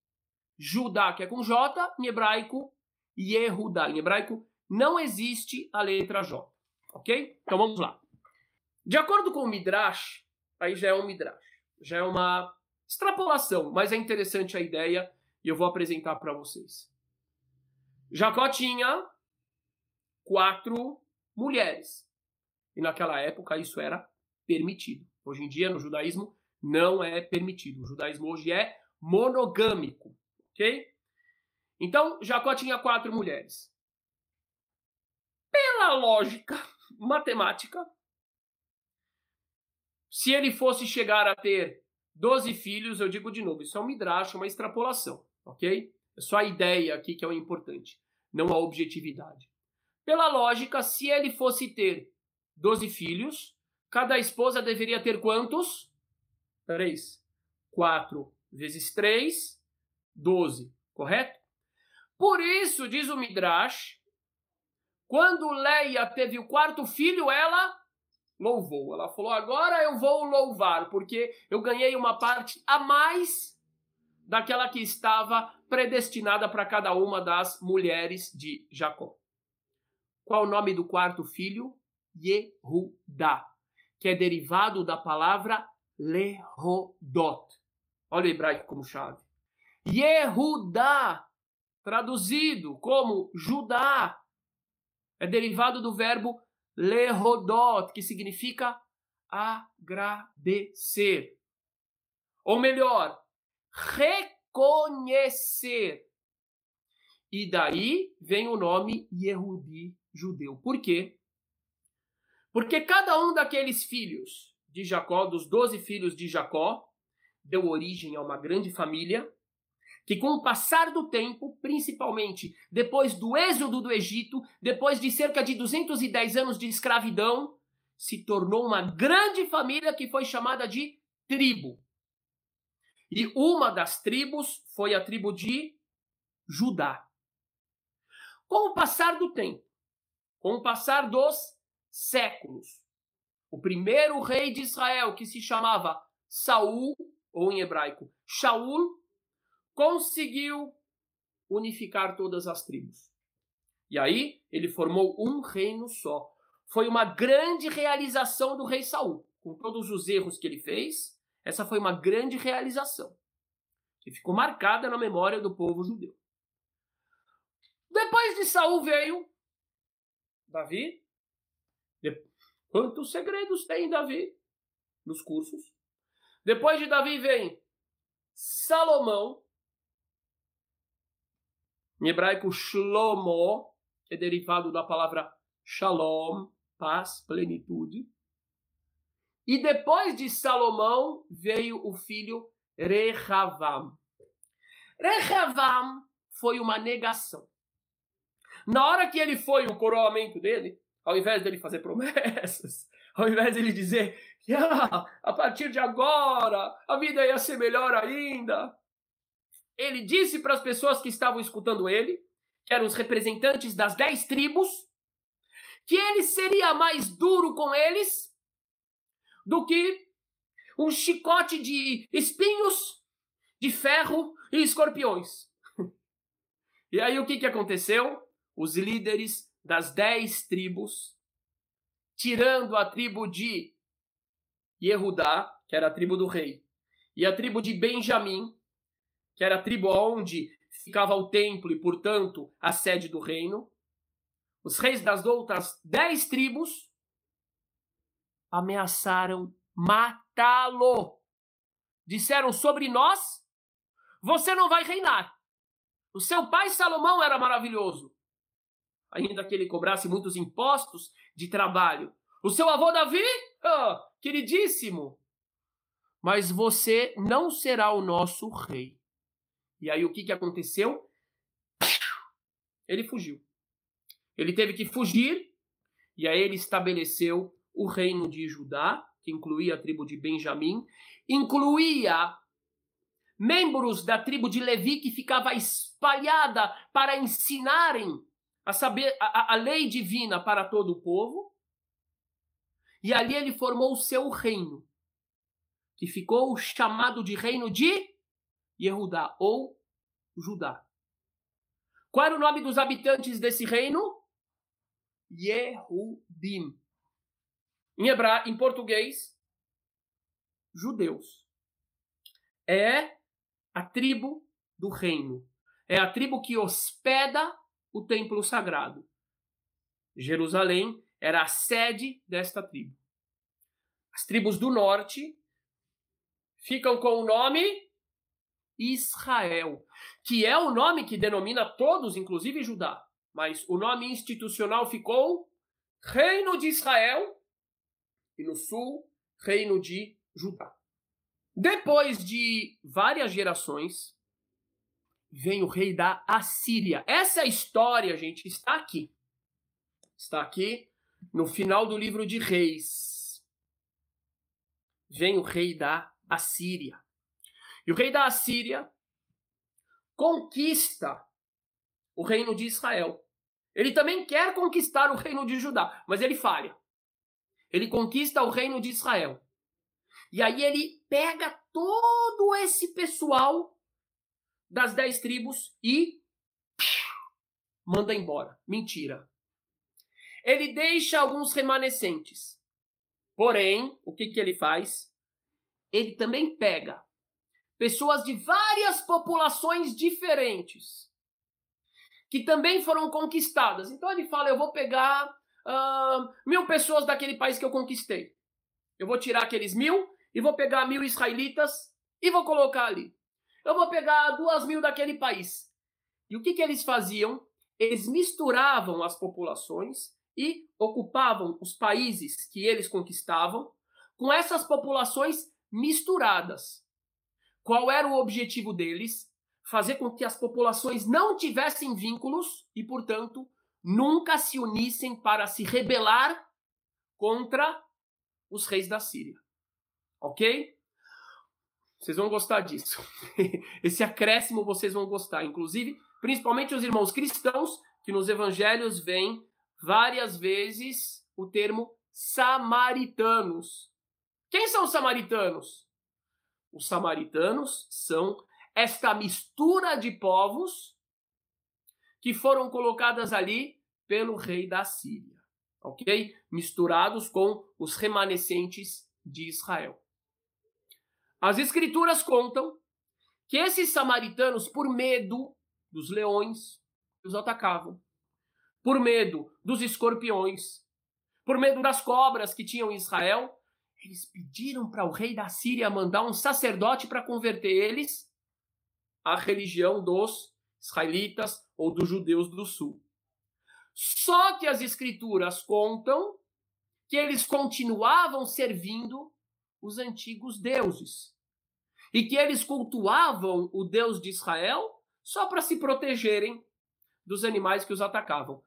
Judá, que é com J, em hebraico, Yehudá. Em hebraico, não existe a letra J. Ok? Então vamos lá. De acordo com o Midrash, aí já é um Midrash, já é uma extrapolação, mas é interessante a ideia e eu vou apresentar para vocês. Jacó tinha quatro mulheres. E naquela época isso era permitido. Hoje em dia, no judaísmo, não é permitido. O judaísmo hoje é monogâmico. Ok? Então, Jacó tinha quatro mulheres. Pela lógica matemática, se ele fosse chegar a ter 12 filhos, eu digo de novo, isso é um midrash, uma extrapolação, ok? É só a ideia aqui que é o importante, não a objetividade. Pela lógica, se ele fosse ter 12 filhos, cada esposa deveria ter quantos? Três. 4 vezes 3, 12, correto? Por isso, diz o Midrash, quando Leia teve o quarto filho, ela louvou. Ela falou: agora eu vou louvar, porque eu ganhei uma parte a mais daquela que estava predestinada para cada uma das mulheres de Jacó. Qual o nome do quarto filho? Yehudá, que é derivado da palavra Lehodot. Olha o hebraico como chave. Yehudá, traduzido como Judá, é derivado do verbo Lehodot, que significa agradecer. Ou melhor, reconhecer. E daí vem o nome Yehudi judeu. Por quê? Porque cada um daqueles filhos de Jacó, dos doze filhos de Jacó, deu origem a uma grande família que, com o passar do tempo, principalmente depois do êxodo do Egito, depois de cerca de 210 anos de escravidão, se tornou uma grande família que foi chamada de tribo. E uma das tribos foi a tribo de Judá. Com o passar do tempo, com o passar dos séculos, o primeiro rei de Israel, que se chamava Saul, ou em hebraico, Shaul, conseguiu unificar todas as tribos. E aí ele formou um reino só. Foi uma grande realização do rei Saul, com todos os erros que ele fez. Essa foi uma grande realização que ficou marcada na memória do povo judeu. Depois de Saul veio Davi. Quantos segredos tem Davi nos cursos? Depois de Davi vem Salomão, em hebraico Shlomo, que é derivado da palavra Shalom, paz, plenitude. E depois de Salomão veio o filho Rehavam. Rehavam foi uma negação. Na hora que ele foi o coroamento dele, ao invés dele fazer promessas, ao invés dele dizer que ah, a partir de agora a vida ia ser melhor ainda, ele disse para as pessoas que estavam escutando ele, que eram os representantes das dez tribos, que ele seria mais duro com eles do que um chicote de espinhos, de ferro e escorpiões. E aí o que, que aconteceu? Os líderes das dez tribos, tirando a tribo de Yehudá, que era a tribo do rei, e a tribo de Benjamim, que era a tribo onde ficava o templo e, portanto, a sede do reino, os reis das outras dez tribos ameaçaram matá-lo. Disseram sobre nós: você não vai reinar. O seu pai Salomão era maravilhoso, ainda que ele cobrasse muitos impostos de trabalho. O seu avô Davi, oh, queridíssimo, mas você não será o nosso rei. E aí o que, que aconteceu? Ele fugiu. Ele teve que fugir, e aí ele estabeleceu o reino de Judá, que incluía a tribo de Benjamim, incluía membros da tribo de Levi que ficava espalhada para ensinarem a saber a, a lei divina para todo o povo. E ali ele formou o seu reino, que ficou chamado de reino de Yehudá ou Judá. Qual era o nome dos habitantes desse reino? Yehudim. Em hebraico, em português, judeus. É a tribo do reino. É a tribo que hospeda o templo sagrado. Jerusalém era a sede desta tribo. As tribos do norte ficam com o nome Israel, que é o nome que denomina todos, inclusive Judá. Mas o nome institucional ficou Reino de Israel e no sul, Reino de Judá. Depois de várias gerações, vem o rei da Assíria. Essa história, gente, está aqui. Está aqui no final do livro de Reis. Vem o rei da Assíria. E o rei da Assíria conquista o reino de Israel. Ele também quer conquistar o reino de Judá, mas ele falha. Ele conquista o reino de Israel. E aí ele pega todo esse pessoal das dez tribos e manda embora. Mentira. Ele deixa alguns remanescentes. Porém, o que, que ele faz? Ele também pega pessoas de várias populações diferentes que também foram conquistadas. Então ele fala: eu vou pegar uh, mil pessoas daquele país que eu conquistei. Eu vou tirar aqueles mil e vou pegar mil israelitas e vou colocar ali. Eu vou pegar duas mil daquele país. E o que, que eles faziam? Eles misturavam as populações e ocupavam os países que eles conquistavam com essas populações misturadas. Qual era o objetivo deles? Fazer com que as populações não tivessem vínculos e, portanto, nunca se unissem para se rebelar contra os reis da Síria. Ok? Vocês vão gostar disso. Esse acréscimo vocês vão gostar. Inclusive, principalmente os irmãos cristãos, que nos evangelhos vêm várias vezes o termo samaritanos. Quem são os samaritanos? Os samaritanos são esta mistura de povos que foram colocadas ali pelo rei da Síria, ok? Misturados com os remanescentes de Israel. As escrituras contam que esses samaritanos, por medo dos leões que os atacavam, por medo dos escorpiões, por medo das cobras que tinham em Israel, eles pediram para o rei da Síria mandar um sacerdote para converter eles à religião dos israelitas ou dos judeus do sul. Só que as escrituras contam que eles continuavam servindo os antigos deuses e que eles cultuavam o Deus de Israel só para se protegerem dos animais que os atacavam.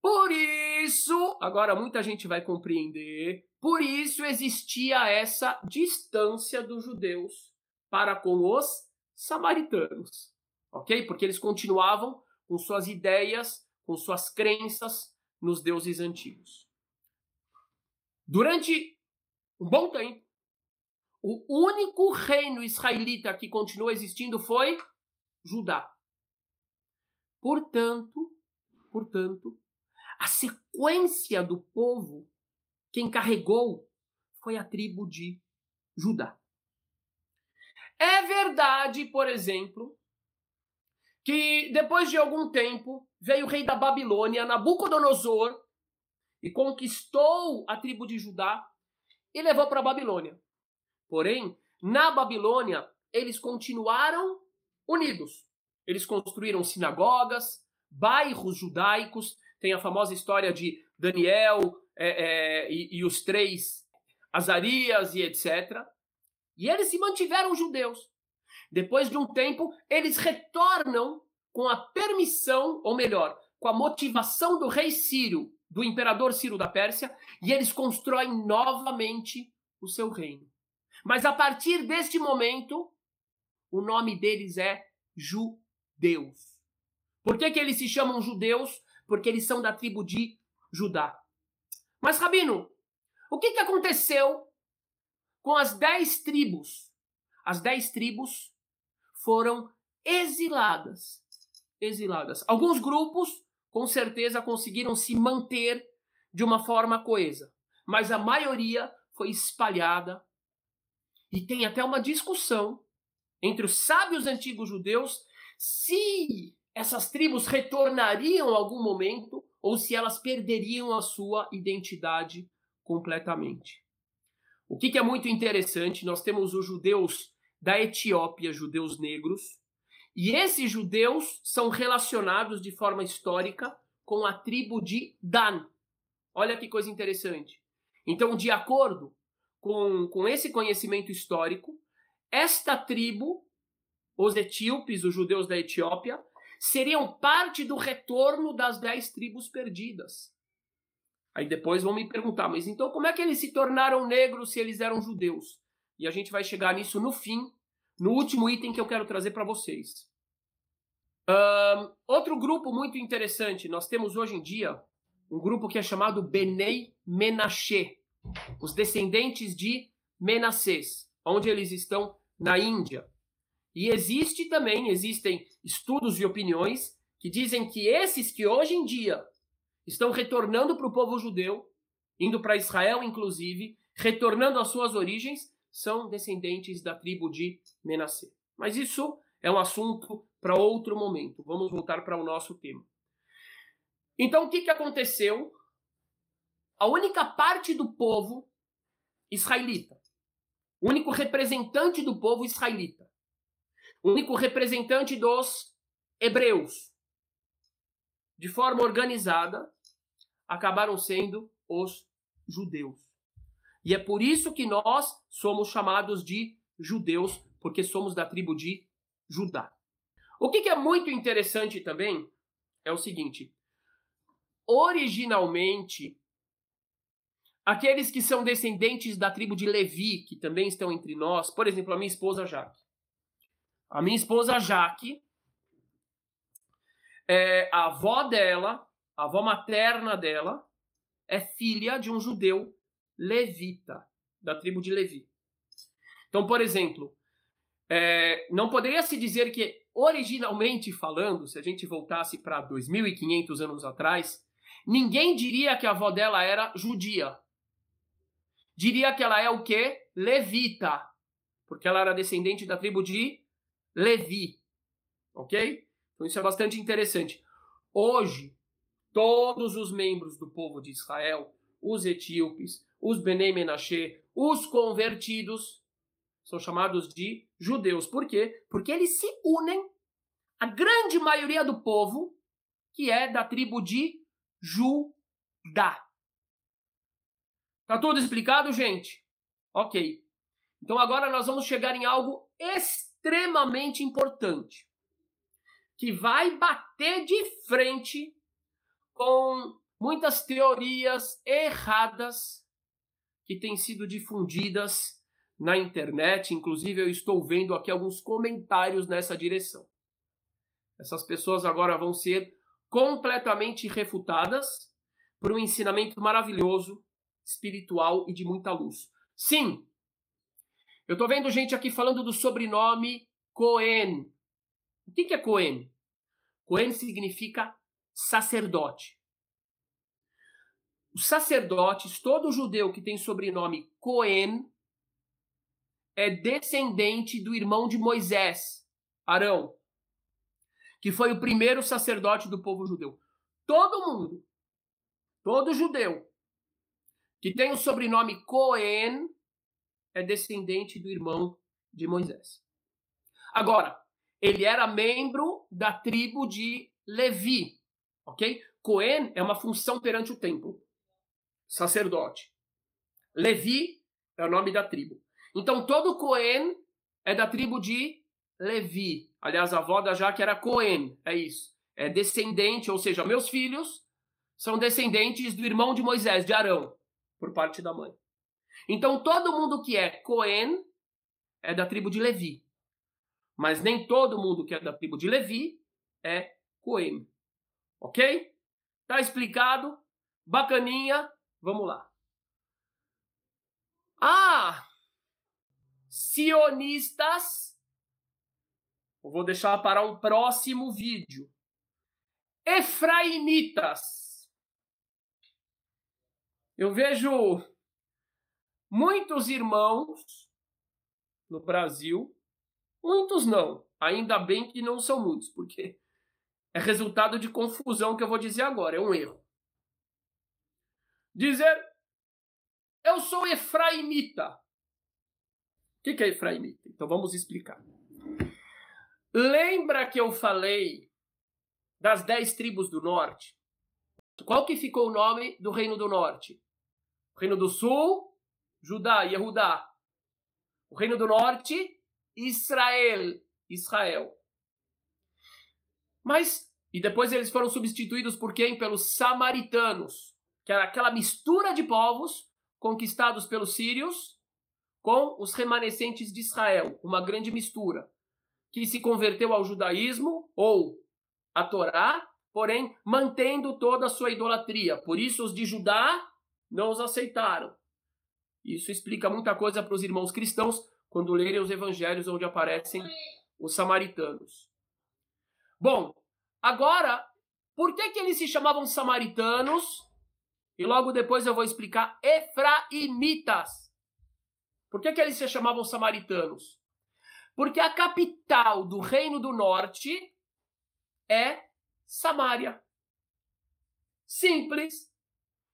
Por isso, agora muita gente vai compreender, por isso existia essa distância dos judeus para com os samaritanos, ok? Porque eles continuavam com suas ideias, com suas crenças nos deuses antigos. Durante um bom tempo, o único reino israelita que continuou existindo foi Judá. Portanto, portanto, a sequência do povo, quem carregou foi a tribo de Judá. É verdade, por exemplo, que depois de algum tempo veio o rei da Babilônia, Nabucodonosor, e conquistou a tribo de Judá e levou para a Babilônia. Porém, na Babilônia, eles continuaram unidos. Eles construíram sinagogas, bairros judaicos. Tem a famosa história de Daniel é, é, e, e os três Azarias e etc. E eles se mantiveram judeus. Depois de um tempo, eles retornam com a permissão, ou melhor, com a motivação do rei Sírio, do imperador Ciro da Pérsia, e eles constroem novamente o seu reino. Mas a partir deste momento, o nome deles é judeus. Por que, que eles se chamam judeus? Porque eles são da tribo de Judá. Mas, Rabino, o que, que aconteceu com as dez tribos? As dez tribos foram exiladas. Exiladas. Alguns grupos, com certeza, conseguiram se manter de uma forma coesa, mas a maioria foi espalhada e tem até uma discussão entre os sábios antigos judeus se essas tribos retornariam algum momento ou se elas perderiam a sua identidade completamente. O que, que é muito interessante, nós temos os judeus da Etiópia, judeus negros, e esses judeus são relacionados de forma histórica com a tribo de Dan. Olha que coisa interessante. Então, de acordo com, com esse conhecimento histórico, esta tribo, os etíopes, os judeus da Etiópia, seriam parte do retorno das dez tribos perdidas. Aí depois vão me perguntar, mas então como é que eles se tornaram negros se eles eram judeus? E a gente vai chegar nisso no fim, no último item que eu quero trazer para vocês. Um, outro grupo muito interessante, nós temos hoje em dia um grupo que é chamado Benei Menashe os descendentes de Menassés, onde eles estão na Índia. E existe também, existem estudos e opiniões que dizem que esses que hoje em dia estão retornando para o povo judeu, indo para Israel inclusive, retornando às suas origens, são descendentes da tribo de Menassé. Mas isso é um assunto para outro momento. Vamos voltar para o nosso tema. Então, o que, que aconteceu a única parte do povo israelita, o único representante do povo israelita, o único representante dos hebreus, de forma organizada, acabaram sendo os judeus. E é por isso que nós somos chamados de judeus, porque somos da tribo de Judá. O que, é muito interessante também é o seguinte: originalmente aqueles que são descendentes da tribo de Levi, que também estão entre nós, por exemplo, a minha esposa Jaque. A minha esposa Jaque, é, a avó dela, a avó materna dela, é filha de um judeu levita, da tribo de Levi. Então, por exemplo, é, não poderia se dizer que, originalmente falando, se a gente voltasse para 2.500 anos atrás, ninguém diria que a avó dela era judia. Diria que ela é o quê? Levita, porque ela era descendente da tribo de Levi. Ok? Então isso é bastante interessante. Hoje, todos os membros do povo de Israel, os etíopes, os Benem Menashe, os convertidos, são chamados de judeus. Por quê? Porque eles se unem à grande maioria do povo que é da tribo de Judá. Tá tudo explicado, gente? Ok. Então agora nós vamos chegar em algo extremamente importante que vai bater de frente com muitas teorias erradas que têm sido difundidas na internet. Inclusive, eu estou vendo aqui alguns comentários nessa direção. Essas pessoas agora vão ser completamente refutadas por um ensinamento maravilhoso, espiritual e de muita luz. Sim, eu estou vendo gente aqui falando do sobrenome Cohen. O que, é Cohen? Cohen significa sacerdote. Os sacerdotes, todo judeu que tem sobrenome Cohen, é descendente do irmão de Moisés, Arão, que foi o primeiro sacerdote do povo judeu. Todo mundo, todo judeu que tem o sobrenome Cohen é descendente do irmão de Moisés. Agora, ele era membro da tribo de Levi, ok? Cohen é uma função perante o templo, sacerdote. Levi é o nome da tribo. Então todo Cohen é da tribo de Levi. Aliás, a avó da Jaque era Cohen, é isso. É descendente, ou seja, meus filhos são descendentes do irmão de Moisés, de Arão, por parte da mãe. Então todo mundo que é Cohen é da tribo de Levi. Mas nem todo mundo que é da tribo de Levi é Cohen. Ok? Tá explicado? Bacaninha? Vamos lá. Ah! sionistas. Eu vou deixar para um próximo vídeo. Efraimitas. Eu vejo muitos irmãos no Brasil, muitos não, ainda bem que não são muitos, porque é resultado de confusão que eu vou dizer agora, é um erro. Dizer eu sou efraimita que, que é Efraimita? Então vamos explicar. Lembra que eu falei das dez tribos do norte? Qual que ficou o nome do reino do norte? O reino do sul, Judá, Yehudá. O reino do norte, Israel, Israel. Mas, e depois eles foram substituídos por quem? Pelos samaritanos, que era aquela mistura de povos conquistados pelos sírios com os remanescentes de Israel, uma grande mistura, que se converteu ao judaísmo ou à Torá, porém mantendo toda a sua idolatria. Por isso os de Judá não os aceitaram. Isso explica muita coisa para os irmãos cristãos quando lerem os evangelhos onde aparecem os samaritanos. Bom, agora, por que, que eles se chamavam samaritanos? E logo depois eu vou explicar efraimitas. Por que, que eles se chamavam samaritanos? Porque a capital do Reino do Norte é Samaria. Simples.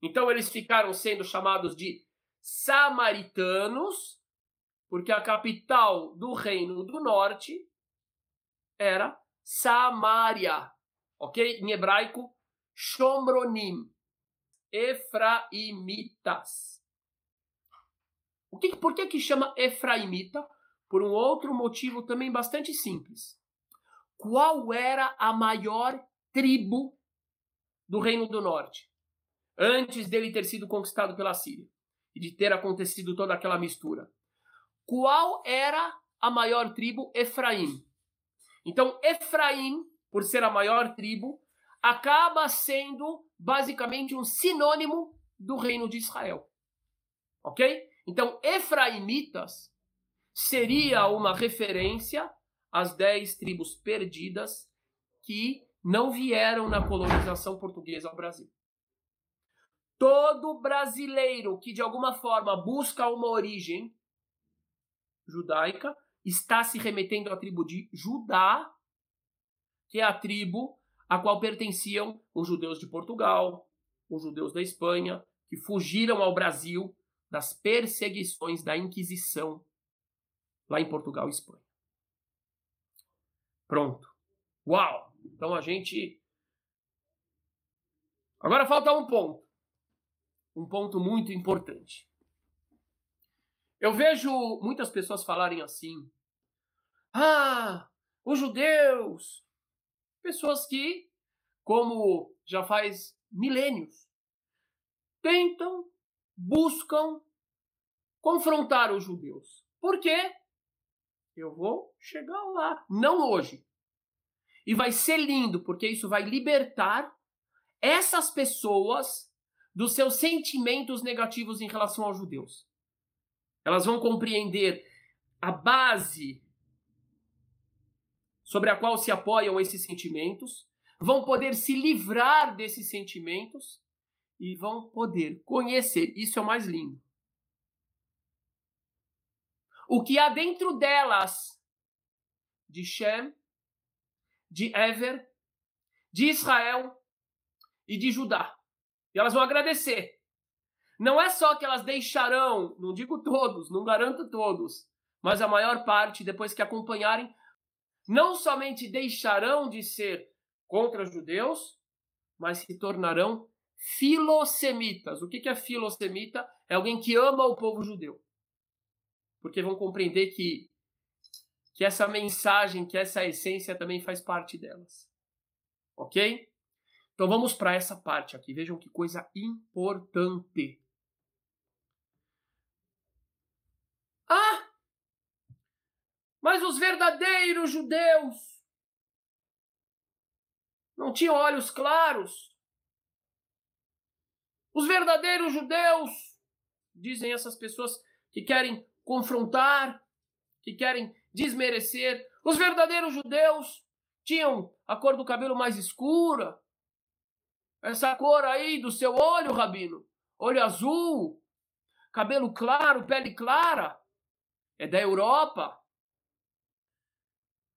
Então eles ficaram sendo chamados de samaritanos, porque a capital do Reino do Norte era Samaria. Ok? Em hebraico, Shomronim. Efraimitas. O que, por que, que chama Efraimita? Por um outro motivo também bastante simples. Qual era a maior tribo do Reino do Norte? Antes dele ter sido conquistado pela Síria. e de ter acontecido toda aquela mistura. Qual era a maior tribo? Efraim. Então, Efraim, por ser a maior tribo, acaba sendo basicamente um sinônimo do reino de Israel. Ok? Então, Efraimitas seria uma referência às dez tribos perdidas que não vieram na colonização portuguesa ao Brasil. Todo brasileiro que de alguma forma busca uma origem judaica está se remetendo à tribo de Judá, que é a tribo a qual pertenciam os judeus de Portugal, os judeus da Espanha, que fugiram ao Brasil das perseguições da Inquisição lá em Portugal e Espanha. Pronto. Uau! Então a gente. Agora falta um ponto. Um ponto muito importante. Eu vejo muitas pessoas falarem assim: ah, os judeus Pessoas que, como já faz milênios, tentam, buscam confrontar os judeus. Por quê? Eu vou chegar lá. Não hoje. E vai ser lindo, porque isso vai libertar essas pessoas dos seus sentimentos negativos em relação aos judeus. Elas vão compreender a base sobre a qual se apoiam esses sentimentos, vão poder se livrar desses sentimentos e vão poder conhecer. Isso é o mais lindo. O que há dentro delas de Shem, de Ever, de Israel e de Judá. E elas vão agradecer. Não é só que elas deixarão, não digo todos, não garanto todos, mas a maior parte, depois que acompanharem não somente deixarão de ser contra judeus, mas se tornarão filosemitas. O que é filosemita? É alguém que ama o povo judeu. Porque vão compreender que, que essa mensagem, que essa essência também faz parte delas. Ok? Então vamos para essa parte aqui. Vejam que coisa importante. Ah, mas os verdadeiros judeus não tinham olhos claros. Os verdadeiros judeus, dizem essas pessoas que querem confrontar, que querem desmerecer, os verdadeiros judeus tinham a cor do cabelo mais escura. Essa cor aí do seu olho, rabino, olho azul, cabelo claro, pele clara, é da Europa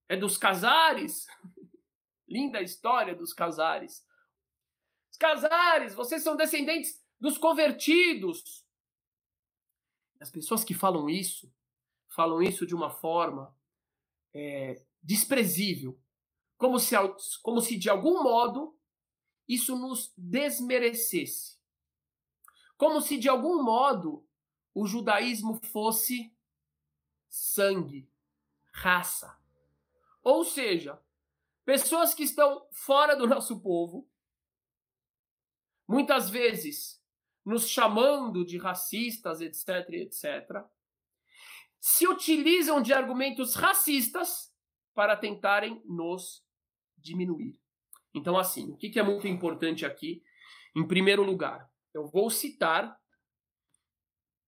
é dos Casares. Linda história dos Casares. Os Casares, vocês são descendentes dos convertidos. As pessoas que falam isso, falam isso de uma forma é, desprezível, como se, como se de algum modo isso nos desmerecesse. Como se de algum modo o judaísmo fosse sangue, raça. Ou seja, pessoas que estão fora do nosso povo, muitas vezes nos chamando de racistas, etc, etc, se utilizam de argumentos racistas para tentarem nos diminuir. Então, assim, o que é muito importante aqui? Em primeiro lugar, eu vou citar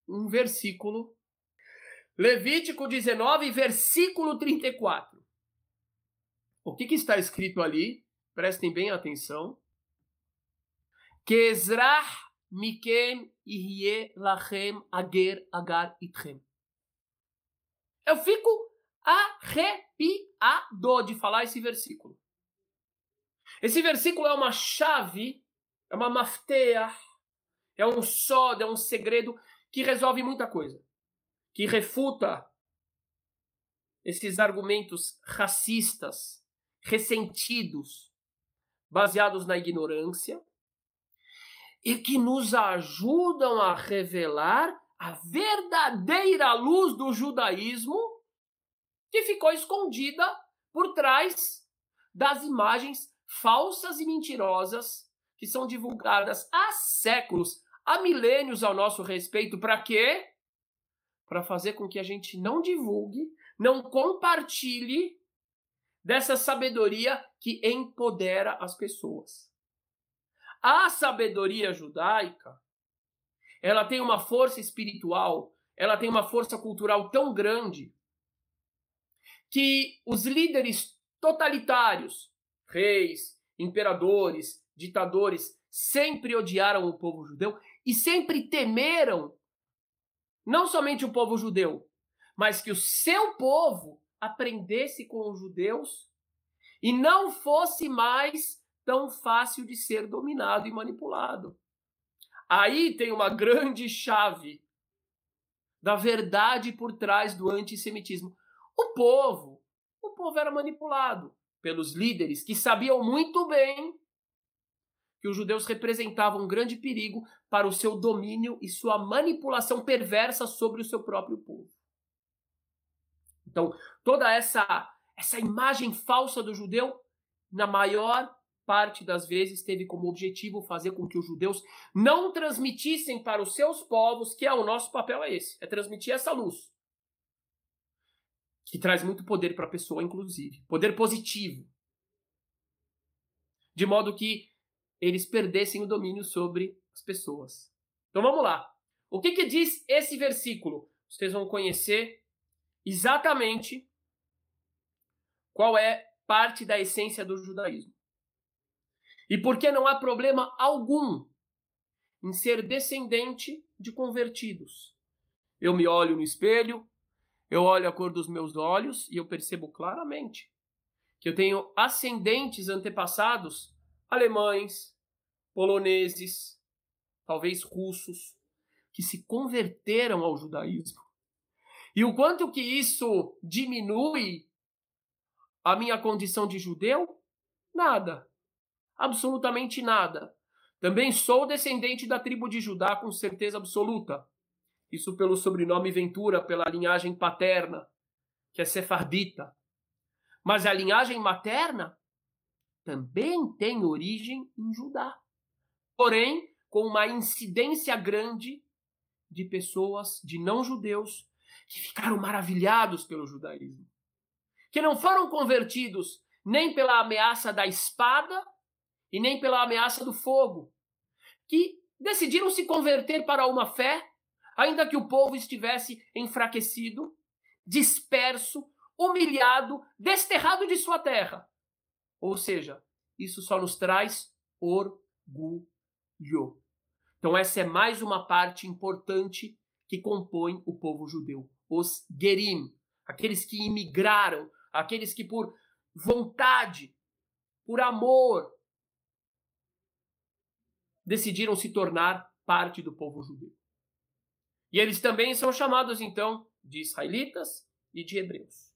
um versículo, Levítico 19, versículo 34. O que, que está escrito ali? Prestem bem atenção. Que Ezrah mikem ihye lachem ager agar itchem. Eu fico arrepiado de falar esse versículo. Esse versículo é uma chave, é uma maftea, é um sódio, é um segredo que resolve muita coisa. Que refuta esses argumentos racistas, ressentidos, baseados na ignorância, e que nos ajudam a revelar a verdadeira luz do judaísmo que ficou escondida por trás das imagens falsas e mentirosas que são divulgadas há séculos, há milênios ao nosso respeito. Para quê? Para fazer com que a gente não divulgue, não compartilhe dessa sabedoria que empodera as pessoas. A sabedoria judaica, ela tem uma força espiritual, ela tem uma força cultural tão grande que os líderes totalitários, reis, imperadores, ditadores, sempre odiaram o povo judeu e sempre temeram não somente o povo judeu, mas que o seu povo aprendesse com os judeus e não fosse mais tão fácil de ser dominado e manipulado. Aí tem uma grande chave da verdade por trás do antissemitismo. O povo, o povo era manipulado pelos líderes que sabiam muito bem que os judeus representavam um grande perigo para o seu domínio e sua manipulação perversa sobre o seu próprio povo. Então, toda essa essa imagem falsa do judeu, na maior parte das vezes teve como objetivo fazer com que os judeus não transmitissem para os seus povos, que é o nosso papel é esse, é transmitir essa luz. Que traz muito poder para a pessoa, inclusive, poder positivo. De modo que eles perdessem o domínio sobre as pessoas. Então vamos lá. O que, que diz esse versículo? Vocês vão conhecer exatamente qual é parte da essência do judaísmo. E por que não há problema algum em ser descendente de convertidos. Eu me olho no espelho, eu olho a cor dos meus olhos e eu percebo claramente que eu tenho ascendentes antepassados alemães, poloneses, talvez russos, que se converteram ao judaísmo. E o quanto que isso diminui a minha condição de judeu? Nada. Absolutamente nada. Também sou descendente da tribo de Judá com certeza absoluta. Isso pelo sobrenome Ventura, pela linhagem paterna, que é sefardita. Mas a linhagem materna também tem origem em Judá. Porém, com uma incidência grande de pessoas de não-judeus que ficaram maravilhados pelo judaísmo, que não foram convertidos nem pela ameaça da espada e nem pela ameaça do fogo, que decidiram se converter para uma fé, ainda que o povo estivesse enfraquecido, disperso, humilhado, desterrado de sua terra. Ou seja, isso só nos traz orgulho. Então, essa é mais uma parte importante que compõe o povo judeu. Os Gerim, aqueles que imigraram, aqueles que por vontade, por amor, decidiram se tornar parte do povo judeu. E eles também são chamados, então, de israelitas e de hebreus.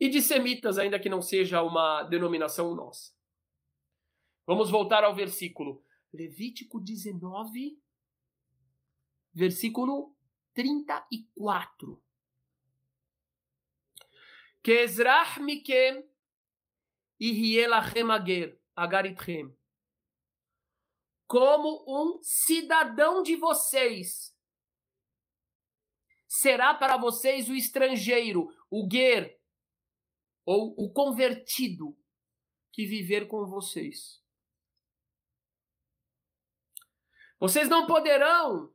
E de semitas, ainda que não seja uma denominação nossa. Vamos voltar ao versículo. Levítico 19, versículo 34. Kezrach mikem ihielachem ager, agaritchem como um cidadão de vocês. Será para vocês o estrangeiro, o guer, ou o convertido, que viver com vocês. Vocês não poderão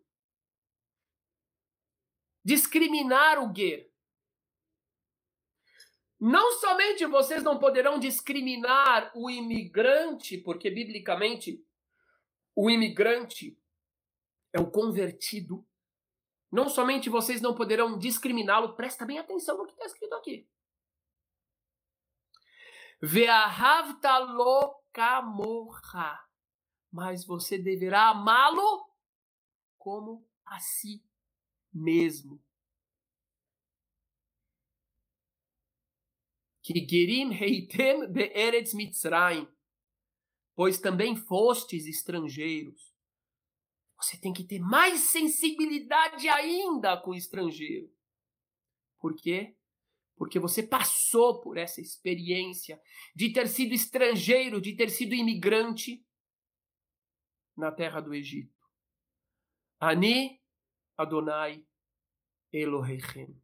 discriminar o guer. Não somente vocês não poderão discriminar o imigrante, porque biblicamente o imigrante é o convertido. Não somente vocês não poderão discriminá-lo, presta bem atenção no que está escrito aqui. Mas você deverá amá-lo como a si mesmo. Que gerim heitem be'eretz mitzrayim pois também fostes estrangeiros. Você tem que ter mais sensibilidade ainda com o estrangeiro. Por quê? Porque você passou por essa experiência de ter sido estrangeiro, de ter sido imigrante na terra do Egito. Ani Adonai Elohechem.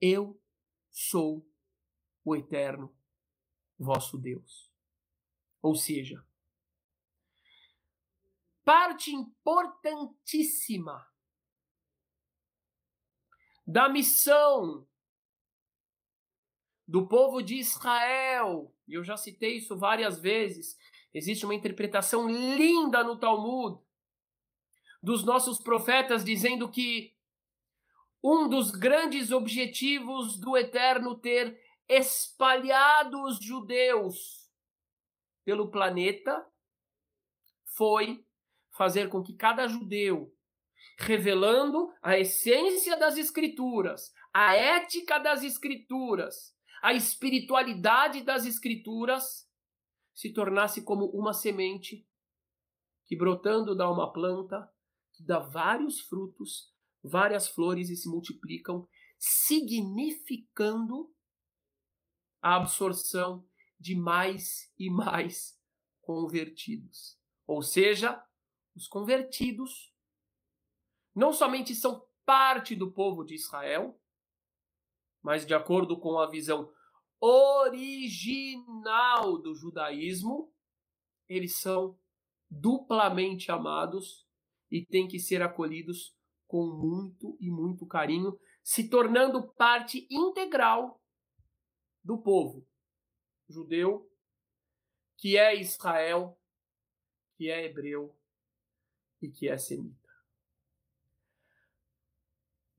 Eu sou o eterno vosso Deus. Ou seja, parte importantíssima da missão do povo de Israel, e eu já citei isso várias vezes, existe uma interpretação linda no Talmud dos nossos profetas dizendo que um dos grandes objetivos do Eterno ter espalhado os judeus pelo planeta foi fazer com que cada judeu, revelando a essência das Escrituras, a ética das Escrituras, a espiritualidade das Escrituras, se tornasse como uma semente que, brotando, dá uma planta, dá vários frutos, várias flores e se multiplicam, significando a absorção de mais e mais convertidos. Ou seja, os convertidos não somente são parte do povo de Israel, mas de acordo com a visão original do judaísmo, eles são duplamente amados e têm que ser acolhidos com muito e muito carinho, se tornando parte integral do povo judeu, que é Israel, que é hebreu e que é semita.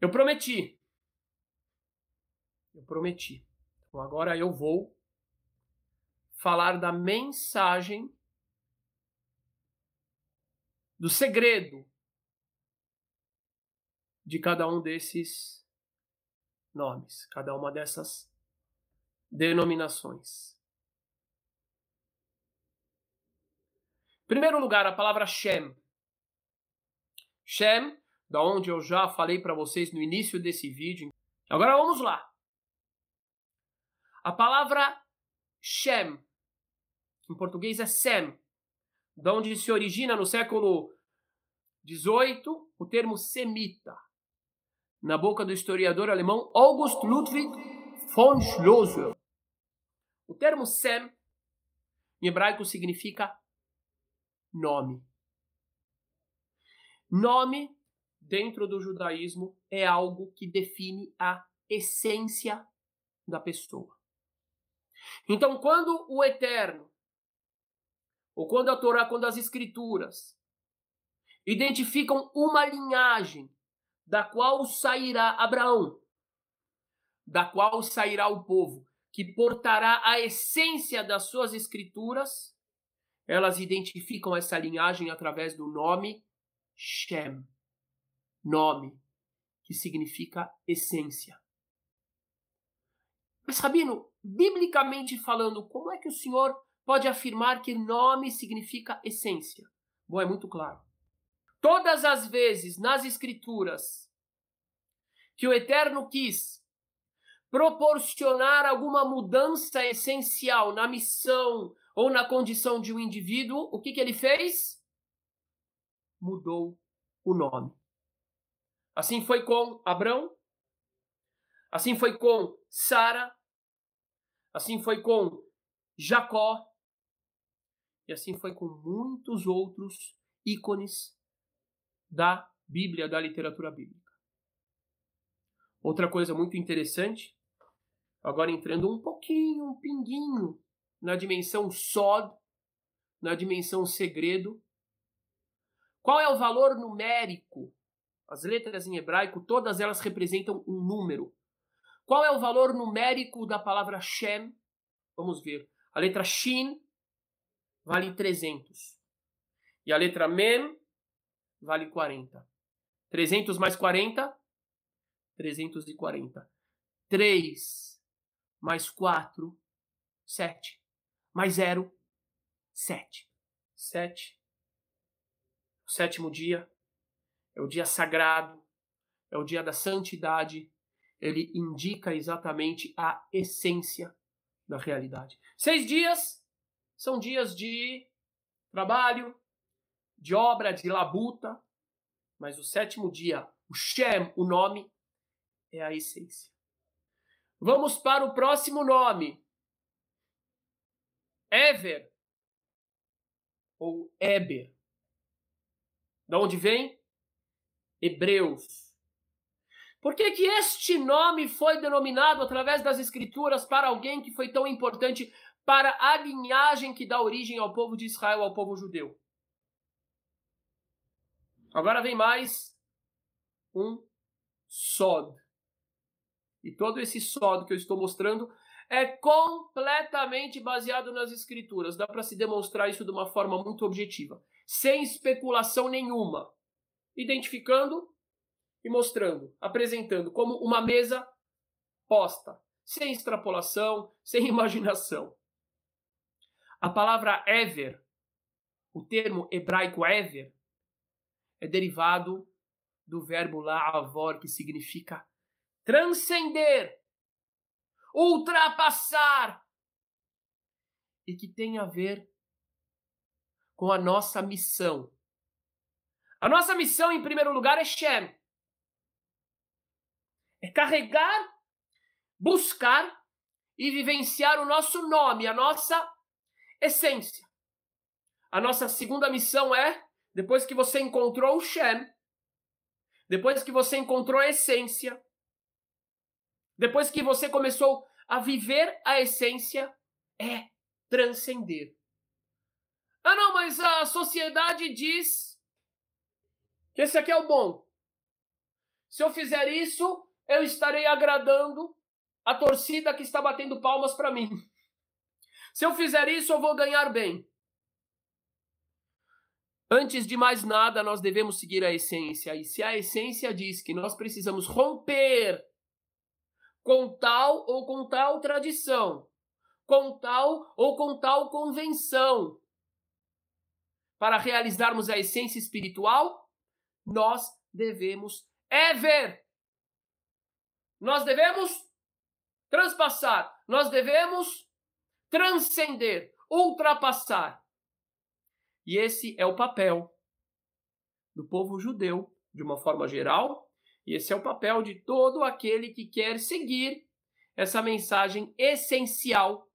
Eu prometi. Eu prometi. Então agora eu vou falar da mensagem do segredo de cada um desses nomes, cada uma dessas denominações. Em primeiro lugar, a palavra Shem. Shem, da onde eu já falei para vocês no início desse vídeo. Agora vamos lá. A palavra Shem, em português é Sem, da onde se origina no século XVIII o termo semita, na boca do historiador alemão August Ludwig von Schlosser. O termo Sem, em hebraico, significa nome. Nome, dentro do judaísmo, é algo que define a essência da pessoa. Então, quando o Eterno, ou quando a Torá, quando as Escrituras identificam uma linhagem da qual sairá Abraão, da qual sairá o povo, que portará a essência das suas escrituras, elas identificam essa linhagem através do nome Shem. Nome que significa essência. Mas, Rabino, biblicamente falando, como é que o senhor pode afirmar que nome significa essência? Bom, é muito claro. Todas as vezes nas Escrituras que o Eterno quis proporcionar alguma mudança essencial na missão ou na condição de um indivíduo, o que, que ele fez? Mudou o nome. Assim foi com Abrão, assim foi com Sara, assim foi com Jacó, e assim foi com muitos outros ícones da Bíblia, da literatura bíblica. Outra coisa muito interessante Agora entrando um pouquinho, um pinguinho na dimensão sod, na dimensão segredo. Qual é o valor numérico? As letras em hebraico, todas elas representam um número. Qual é o valor numérico da palavra Shem? Vamos ver. A letra Shin vale 300. E a letra Mem vale 40. 300 mais 40? 340. 3 mais 4, 7. Mais 0, 7. 7. O sétimo dia é o dia sagrado, é o dia da santidade. Ele indica exatamente a essência da realidade. Seis dias são dias de trabalho, de obra, de labuta. Mas o sétimo dia, o Shem, o nome, é a essência. Vamos para o próximo nome. Ever ou Eber. De onde vem? Hebreus. Por que, que este nome foi denominado através das escrituras para alguém que foi tão importante para a linhagem que dá origem ao povo de Israel, ao povo judeu? Agora vem mais um sod. E todo esse sod que eu estou mostrando é completamente baseado nas escrituras. Dá para se demonstrar isso de uma forma muito objetiva, sem especulação nenhuma, identificando e mostrando, apresentando como uma mesa posta, sem extrapolação, sem imaginação. A palavra ever, o termo hebraico ever, é derivado do verbo la'avor, que significa transcender, ultrapassar e que tem a ver com a nossa missão. A nossa missão, em primeiro lugar, é Shem. É carregar, buscar e vivenciar o nosso nome, a nossa essência. A nossa segunda missão é, depois que você encontrou o Shem, depois que você encontrou a essência, depois que você começou a viver a essência, é transcender. Ah, não, mas a sociedade diz que esse aqui é o bom. Se eu fizer isso, eu estarei agradando a torcida que está batendo palmas para mim. Se eu fizer isso, eu vou ganhar bem. Antes de mais nada, nós devemos seguir a essência. E se a essência diz que nós precisamos romper com tal ou com tal tradição, com tal ou com tal convenção. Para realizarmos a essência espiritual, nós devemos ever. Nós devemos transpassar, nós devemos transcender, ultrapassar. E esse é o papel do povo judeu, de uma forma geral, e esse é o papel de todo aquele que quer seguir essa mensagem essencial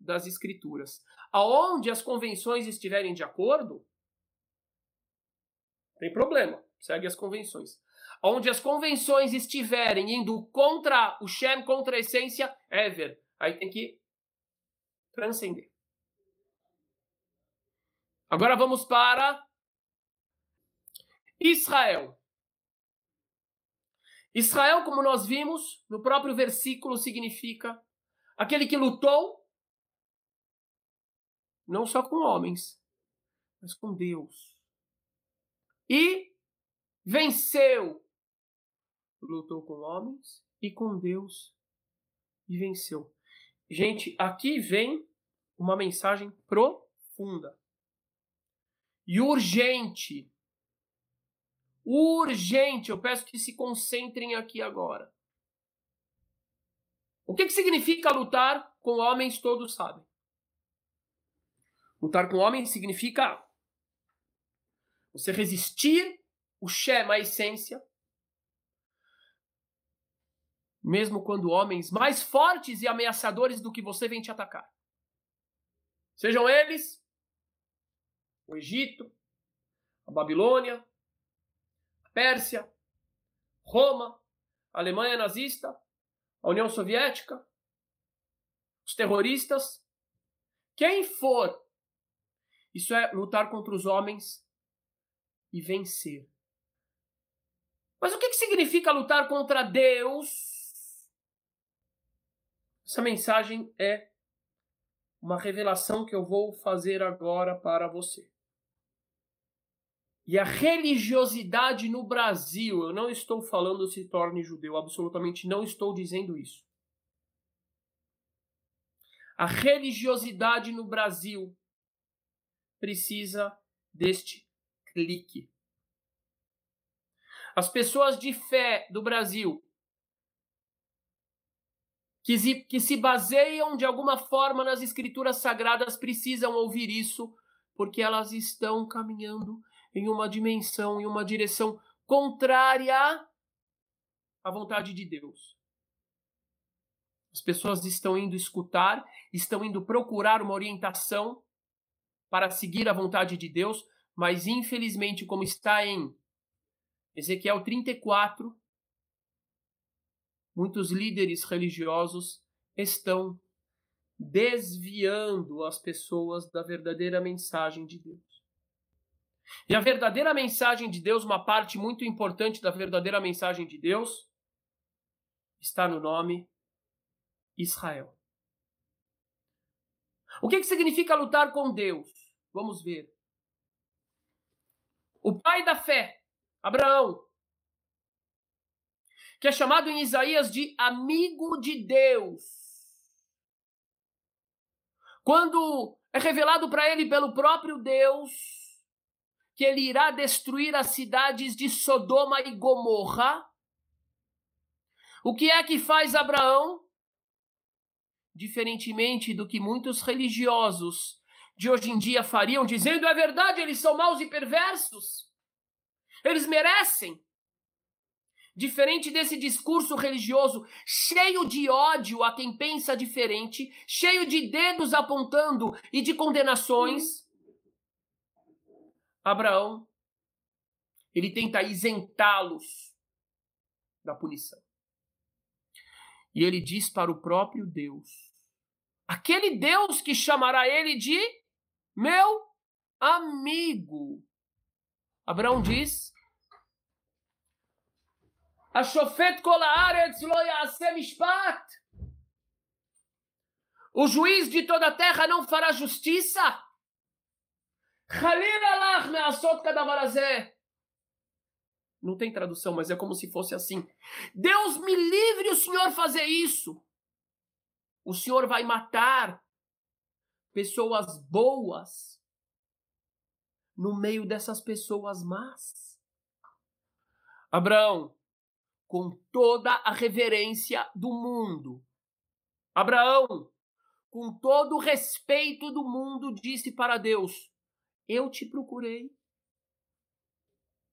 das Escrituras. Aonde as convenções estiverem de acordo, tem problema, segue as convenções. Onde as convenções estiverem indo contra o Shem, contra a essência, ever. Aí tem que transcender. Agora vamos para Israel. Israel, como nós vimos no próprio versículo, significa aquele que lutou não só com homens, mas com Deus. E venceu. Lutou com homens e com Deus e venceu. Gente, aqui vem uma mensagem profunda e urgente urgente. Eu peço que se concentrem aqui agora. O que, que significa lutar com homens, todos sabem. Lutar com homens significa você resistir o Shem, a essência, mesmo quando homens mais fortes e ameaçadores do que você vêm te atacar. Sejam eles o Egito, a Babilônia, Pérsia, Roma, Alemanha nazista, a União Soviética, os terroristas, quem for. Isso é lutar contra os homens e vencer. Mas o que significa lutar contra Deus? Essa mensagem é uma revelação que eu vou fazer agora para você. E a religiosidade no Brasil, eu não estou falando se torne judeu, absolutamente não estou dizendo isso. A religiosidade no Brasil precisa deste clique. As pessoas de fé do Brasil que se, que se baseiam de alguma forma nas escrituras sagradas precisam ouvir isso, porque elas estão caminhando em uma dimensão, em uma direção contrária à vontade de Deus. As pessoas estão indo escutar, estão indo procurar uma orientação para seguir a vontade de Deus, mas infelizmente, como está em Ezequiel 34, muitos líderes religiosos estão desviando as pessoas da verdadeira mensagem de Deus. E a verdadeira mensagem de Deus, uma parte muito importante da verdadeira mensagem de Deus, está no nome Israel. O que, que significa lutar com Deus? Vamos ver. O pai da fé, Abraão, que é chamado em Isaías de amigo de Deus. Quando é revelado para ele pelo próprio Deus que ele irá destruir as cidades de Sodoma e Gomorra, o que é que faz Abraão? Diferentemente do que muitos religiosos de hoje em dia fariam, dizendo é verdade, eles são maus e perversos. Eles merecem. Diferente desse discurso religioso cheio de ódio a quem pensa diferente, cheio de dedos apontando e de condenações, Abraão ele tenta isentá-los da punição. E ele diz para o próprio Deus, aquele Deus que chamará ele de meu amigo. Abraão diz: Ashofet mishpat. O juiz de toda a terra não fará justiça. Não tem tradução, mas é como se fosse assim. Deus me livre o senhor fazer isso. O senhor vai matar pessoas boas no meio dessas pessoas más. Abraão, com toda a reverência do mundo, Abraão, com todo o respeito do mundo, disse para Deus: Eu te procurei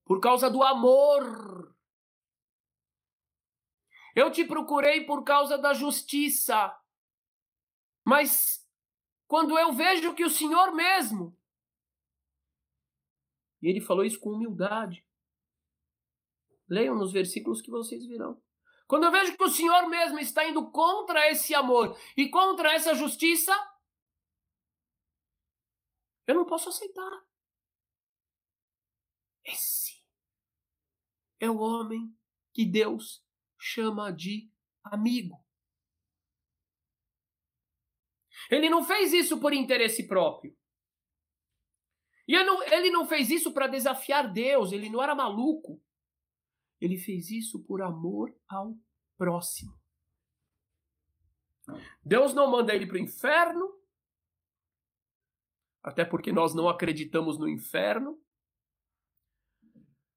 por causa do amor. Eu te procurei por causa da justiça. Mas quando eu vejo que o Senhor mesmo. E ele falou isso com humildade. Leiam nos versículos que vocês virão. Quando eu vejo que o Senhor mesmo está indo contra esse amor e contra essa justiça, eu não posso aceitar. Esse é o homem que Deus chama de amigo. Ele não fez isso por interesse próprio. E ele não, ele não fez isso para desafiar Deus, ele não era maluco. Ele fez isso por amor ao próximo. Deus não manda ele para o inferno, até porque nós não acreditamos no inferno.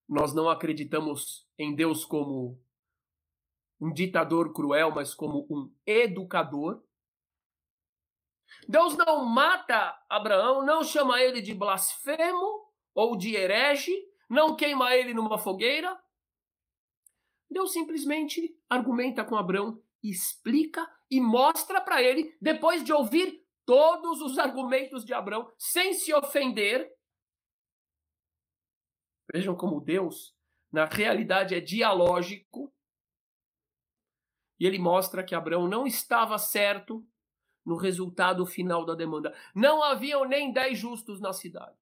Nós não acreditamos em Deus como um ditador cruel, mas como um educador. Deus não mata Abraão, não chama ele de blasfemo ou de herege, não queima ele numa fogueira. Deus simplesmente argumenta com Abraão, explica e mostra para ele, depois de ouvir todos os argumentos de Abraão, sem se ofender. Vejam como Deus, na realidade, é dialógico. E ele mostra que Abraão não estava certo no resultado final da demanda. Não haviam nem dez justos na cidade.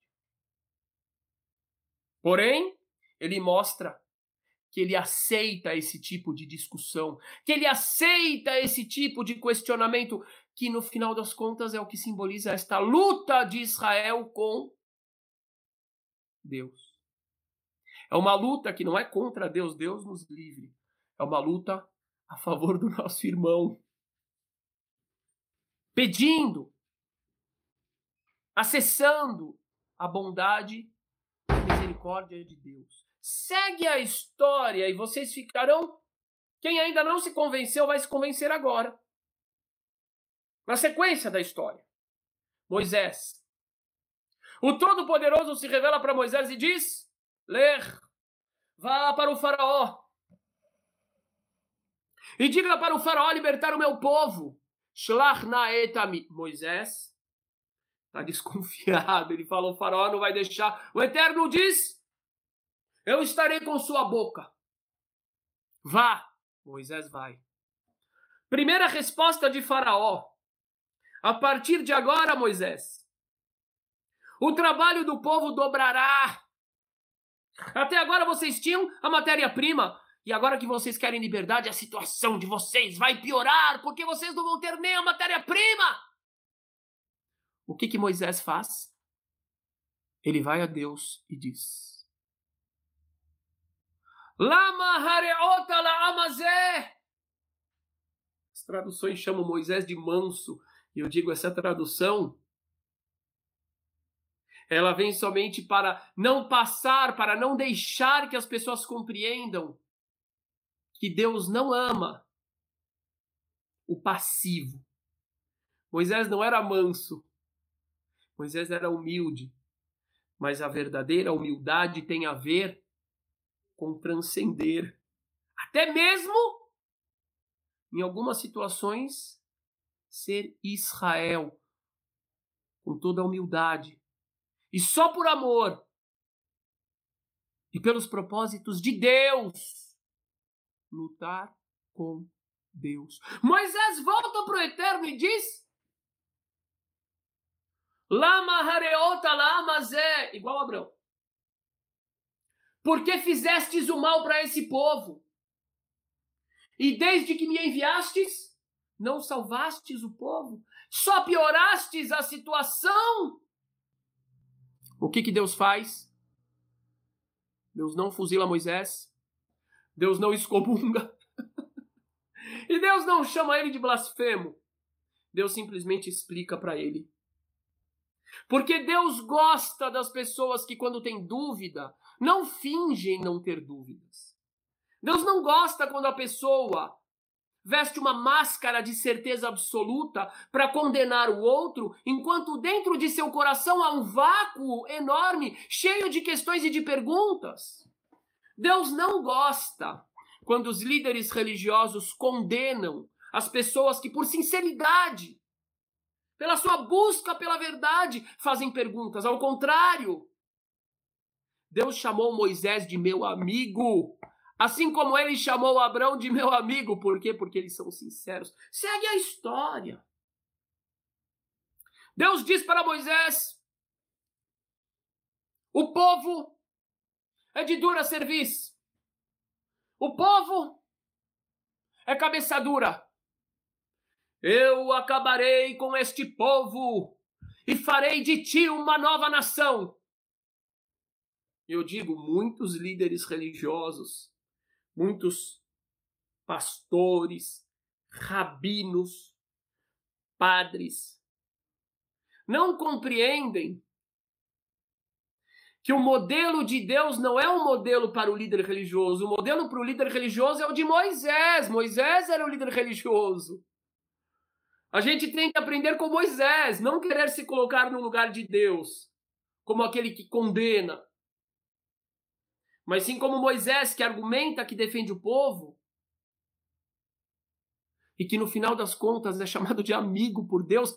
Porém, ele mostra que ele aceita esse tipo de discussão, que ele aceita esse tipo de questionamento, que no final das contas é o que simboliza esta luta de Israel com Deus. É uma luta que não é contra Deus, Deus nos livre. É uma luta a favor do nosso irmão, pedindo, acessando a bondade e a misericórdia de Deus. Segue a história e vocês ficarão. Quem ainda não se convenceu vai se convencer agora. Na sequência da história, Moisés. O Todo-Poderoso se revela para Moisés e diz: Ler, vá para o faraó e diga para o faraó libertar o meu povo. Shlach. Moisés está desconfiado. Ele falou: o faraó não vai deixar. O Eterno diz: Eu estarei com sua boca. Vá. Moisés vai. Primeira resposta de Faraó. A partir de agora, Moisés, o trabalho do povo dobrará. Até agora vocês tinham a matéria-prima, e agora que vocês querem liberdade, a situação de vocês vai piorar, porque vocês não vão ter nem a matéria-prima. O que que Moisés faz? Ele vai a Deus e diz: Lama hareota la amazé. As traduções chamam Moisés de manso, e eu digo essa tradução ela vem somente para não passar, para não deixar que as pessoas compreendam que Deus não ama o passivo. Moisés não era manso, Moisés era humilde, mas a verdadeira humildade tem a ver com transcender, até mesmo em algumas situações, ser Israel com toda a humildade e só por amor e pelos propósitos de Deus lutar com Deus. Moisés volta para o Eterno e diz: Lama hareota lama zé, igual Abraão. Porque fizestes o mal para esse povo? E desde que me enviastes, não salvastes o povo, só piorastes a situação. O que, que Deus faz? Deus não fuzila Moisés, Deus não excomunga. e Deus não chama ele de blasfemo. Deus simplesmente explica para ele. Porque Deus gosta das pessoas que, quando tem dúvida, não fingem não ter dúvidas. Deus não gosta quando a pessoa veste uma máscara de certeza absoluta para condenar o outro, enquanto dentro de seu coração há um vácuo enorme, cheio de questões e de perguntas. Deus não gosta quando os líderes religiosos condenam as pessoas que, por sinceridade, pela sua busca pela verdade, fazem perguntas. Ao contrário, Deus chamou Moisés de meu amigo, assim como ele chamou Abraão de meu amigo. Por quê? Porque eles são sinceros. Segue a história. Deus diz para Moisés: o povo é de dura serviço. O povo é cabeça dura. Eu acabarei com este povo e farei de ti uma nova nação. Eu digo, muitos líderes religiosos, muitos pastores, rabinos, padres, não compreendem que o modelo de Deus não é um modelo para o líder religioso. O modelo para o líder religioso é o de Moisés. Moisés era o líder religioso. A gente tem que aprender com Moisés, não querer se colocar no lugar de Deus, como aquele que condena. Mas sim como Moisés, que argumenta, que defende o povo. E que no final das contas é chamado de amigo por Deus,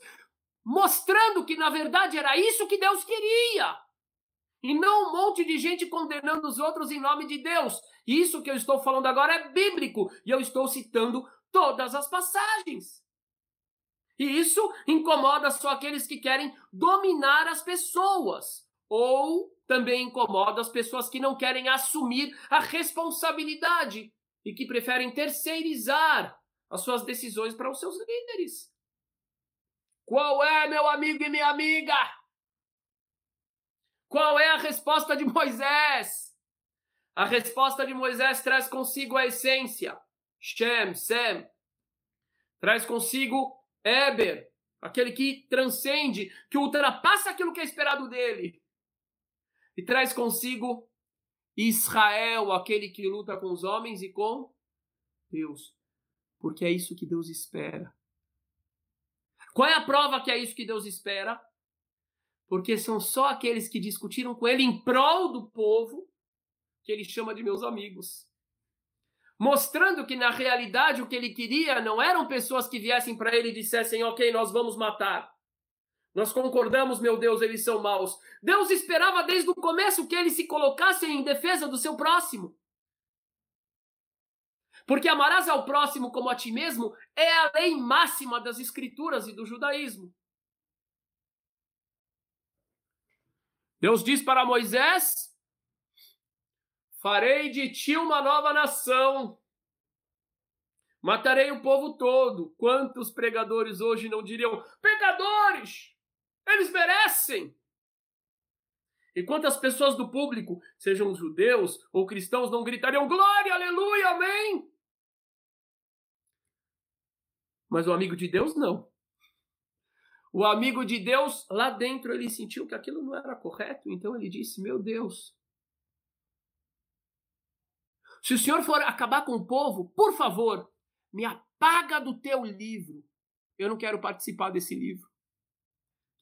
mostrando que na verdade era isso que Deus queria. E não um monte de gente condenando os outros em nome de Deus. Isso que eu estou falando agora é bíblico. E eu estou citando todas as passagens. E isso incomoda só aqueles que querem dominar as pessoas. Ou também incomoda as pessoas que não querem assumir a responsabilidade e que preferem terceirizar as suas decisões para os seus líderes. Qual é, meu amigo e minha amiga? Qual é a resposta de Moisés? A resposta de Moisés traz consigo a essência. Shem, Sem. Traz consigo Eber, aquele que transcende, que ultrapassa aquilo que é esperado dele. E traz consigo Israel, aquele que luta com os homens e com Deus. Porque é isso que Deus espera. Qual é a prova que é isso que Deus espera? porque são só aqueles que discutiram com ele em prol do povo, que ele chama de meus amigos. Mostrando que na realidade o que ele queria não eram pessoas que viessem para ele e dissessem: Ok, nós vamos matar. Nós concordamos, meu Deus, eles são maus. Deus esperava desde o começo que eles se colocassem em defesa do seu próximo. Porque amarás ao próximo como a ti mesmo é a lei máxima das escrituras e do judaísmo. Deus diz para Moisés: Farei de ti uma nova nação. Matarei o povo todo. Quantos pregadores hoje não diriam: pecadores! Eles merecem! E quantas pessoas do público, sejam judeus ou cristãos, não gritariam glória, aleluia, amém? Mas o amigo de Deus não. O amigo de Deus, lá dentro, ele sentiu que aquilo não era correto, então ele disse: Meu Deus, se o senhor for acabar com o povo, por favor, me apaga do teu livro. Eu não quero participar desse livro.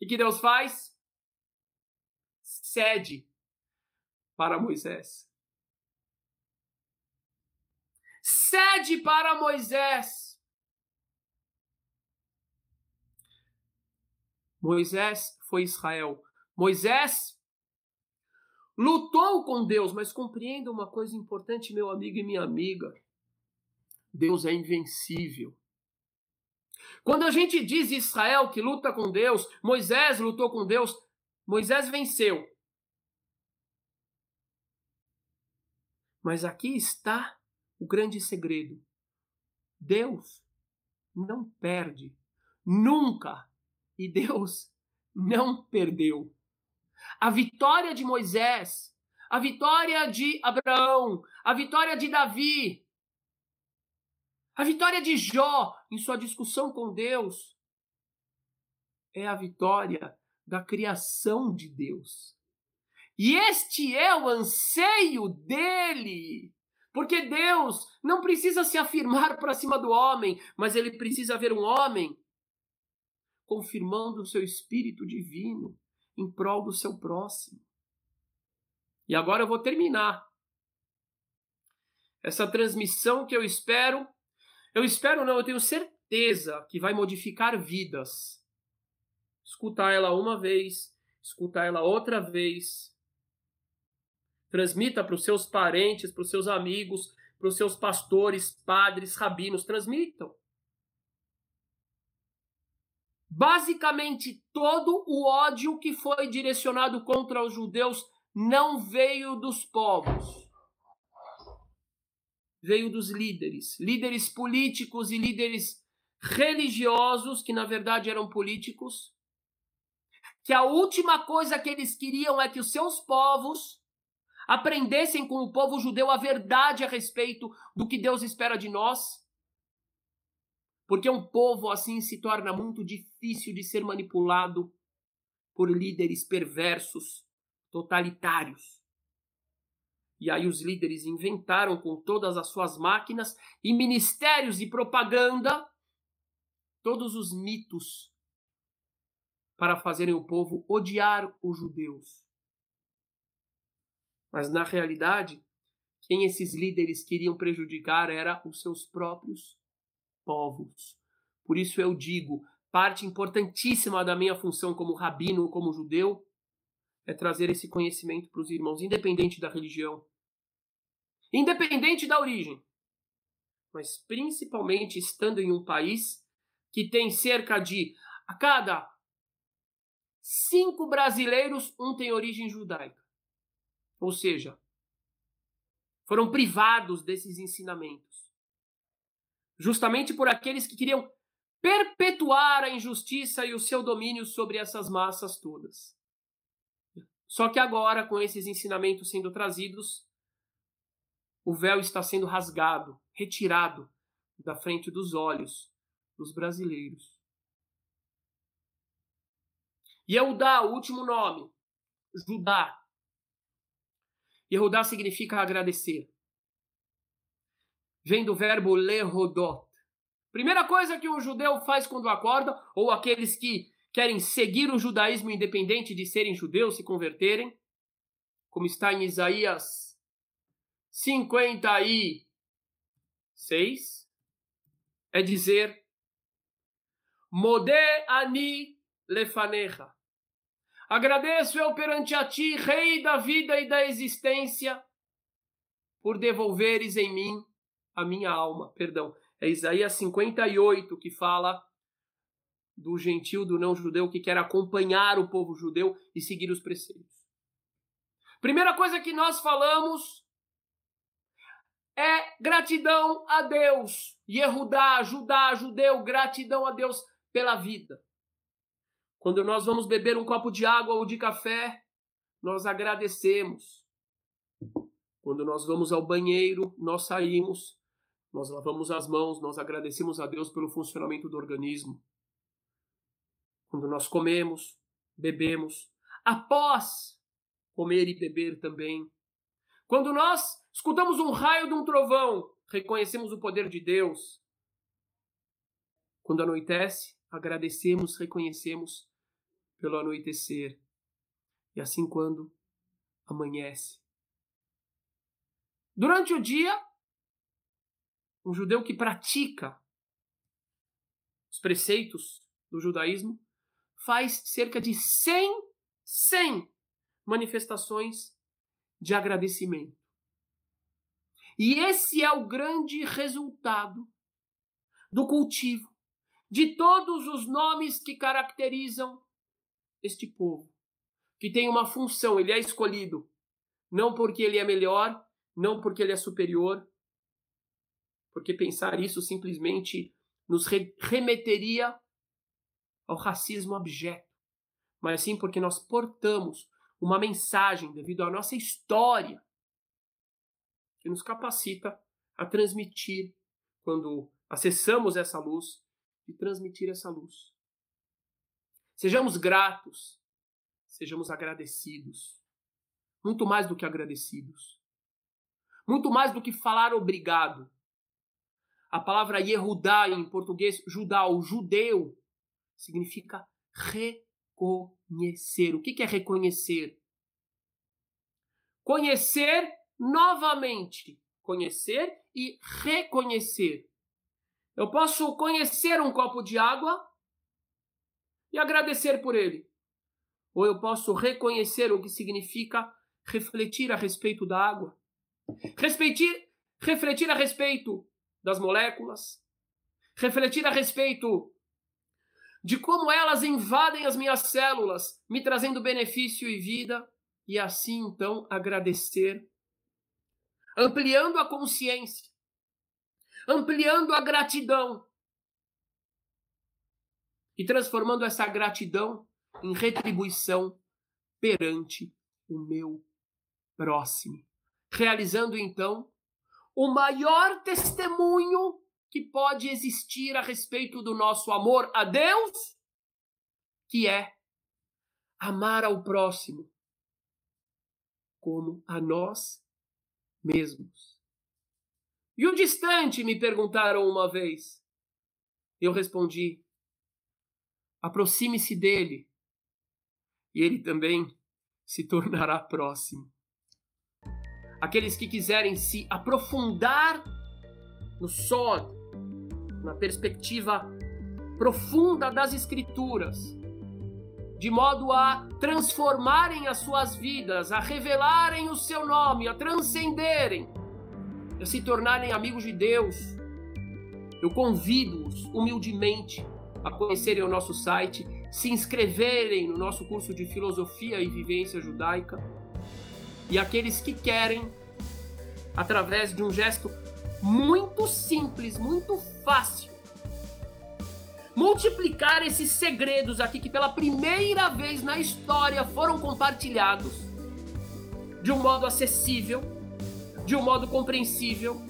Que, que Deus faz? Cede para Moisés. Cede para Moisés. Moisés foi Israel. Moisés lutou com Deus, mas compreenda uma coisa importante, meu amigo e minha amiga. Deus é invencível. Quando a gente diz Israel que luta com Deus, Moisés lutou com Deus, Moisés venceu. Mas aqui está o grande segredo. Deus não perde. Nunca e Deus não perdeu. A vitória de Moisés, a vitória de Abraão, a vitória de Davi, a vitória de Jó em sua discussão com Deus é a vitória da criação de Deus. E este é o anseio dele. Porque Deus não precisa se afirmar para cima do homem, mas ele precisa ver um homem confirmando o seu espírito divino em prol do seu próximo. E agora eu vou terminar essa transmissão que eu espero, eu espero não, eu tenho certeza que vai modificar vidas. Escutar ela uma vez, escutar ela outra vez. Transmita para os seus parentes, para os seus amigos, para os seus pastores, padres, rabinos, transmitam. Basicamente, todo o ódio que foi direcionado contra os judeus não veio dos povos. Veio dos líderes, líderes políticos e líderes religiosos, que na verdade eram políticos, que a última coisa que eles queriam é que os seus povos aprendessem com o povo judeu a verdade a respeito do que Deus espera de nós porque um povo assim se torna muito difícil de ser manipulado por líderes perversos, totalitários. E aí os líderes inventaram com todas as suas máquinas e ministérios de propaganda todos os mitos para fazerem o povo odiar os judeus. Mas na realidade, quem esses líderes queriam prejudicar era os seus próprios povos. Por isso eu digo, parte importantíssima da minha função como rabino, como judeu, é trazer esse conhecimento para os irmãos, independente da religião, independente da origem, mas principalmente estando em um país que tem cerca de a cada cinco brasileiros, um tem origem judaica. Ou seja, foram privados desses ensinamentos justamente por aqueles que queriam perpetuar a injustiça e o seu domínio sobre essas massas todas. Só que agora, com esses ensinamentos sendo trazidos, o véu está sendo rasgado, retirado da frente dos olhos dos brasileiros. Yehudá, o último nome, Judá. Yehudá significa agradecer vem do verbo lehodot. Primeira coisa que um judeu faz quando acorda, ou aqueles que querem seguir o judaísmo independente de serem judeus, se converterem, como está em Isaías 56 é dizer Modé ani lefanecha. Agradeço eu perante a ti, Rei da vida e da existência, por devolveres em mim a minha alma. Perdão, é Isaías 58 que fala do gentil, do não-judeu, que quer acompanhar o povo judeu e seguir os preceitos. Primeira coisa que nós falamos é gratidão a Deus. Yehudá, Judá, judeu, gratidão a Deus pela vida. Quando nós vamos beber um copo de água ou de café, nós agradecemos. Quando nós vamos ao banheiro, nós saímos, nós lavamos as mãos, nós agradecemos a Deus pelo funcionamento do organismo quando nós comemos, bebemos, após comer e beber também. Quando nós escutamos um raio de um trovão, reconhecemos o poder de Deus. Quando anoitece, agradecemos, reconhecemos pelo anoitecer. E assim quando amanhece. Durante o dia, um judeu que pratica os preceitos do judaísmo faz cerca de 100, 100 manifestações de agradecimento. E esse é o grande resultado do cultivo de todos os nomes que caracterizam este povo, que tem uma função, ele é escolhido, não porque ele é melhor, não porque ele é superior, porque pensar isso simplesmente nos remeteria ao racismo abjeto, mas sim porque nós portamos uma mensagem devido à nossa história que nos capacita a transmitir quando acessamos essa luz e transmitir essa luz. Sejamos gratos, sejamos agradecidos, muito mais do que agradecidos, muito mais do que falar obrigado. A palavra Yehudá em português, Judá, o judeu, significa reconhecer. O que é reconhecer? Conhecer novamente. Conhecer e reconhecer. Eu posso conhecer um copo de água e agradecer por ele. Ou eu posso reconhecer o que significa refletir a respeito da água. Refletir, refletir a respeito das moléculas. Refletir a respeito de como elas invadem as minhas células, me trazendo benefício e vida, e assim então agradecer, ampliando a consciência, ampliando a gratidão e transformando essa gratidão em retribuição perante o meu próximo, realizando então o maior testemunho que pode existir a respeito do nosso amor a Deus, que é amar ao próximo como a nós mesmos. E o distante me perguntaram uma vez. Eu respondi: aproxime-se dele, e ele também se tornará próximo. Aqueles que quiserem se aprofundar no sódio, na perspectiva profunda das Escrituras, de modo a transformarem as suas vidas, a revelarem o seu nome, a transcenderem, a se tornarem amigos de Deus. Eu convido-os humildemente a conhecerem o nosso site, se inscreverem no nosso curso de Filosofia e Vivência Judaica. E aqueles que querem, através de um gesto muito simples, muito fácil. Multiplicar esses segredos aqui que pela primeira vez na história foram compartilhados de um modo acessível, de um modo compreensível.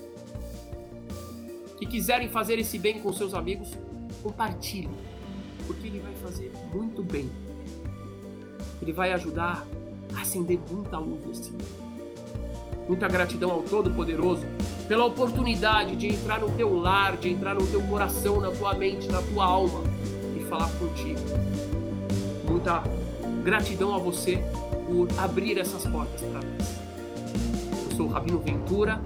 Que quiserem fazer esse bem com seus amigos, compartilhem, porque ele vai fazer muito bem. Ele vai ajudar a acender muita luz nesse mundo. Muita gratidão ao Todo-Poderoso pela oportunidade de entrar no teu lar, de entrar no teu coração, na tua mente, na tua alma e falar contigo. Muita gratidão a você por abrir essas portas para nós. Eu sou sou Rabino Ventura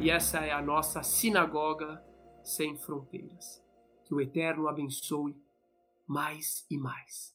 e essa é a nossa sinagoga sem fronteiras. Que o Eterno abençoe mais e mais.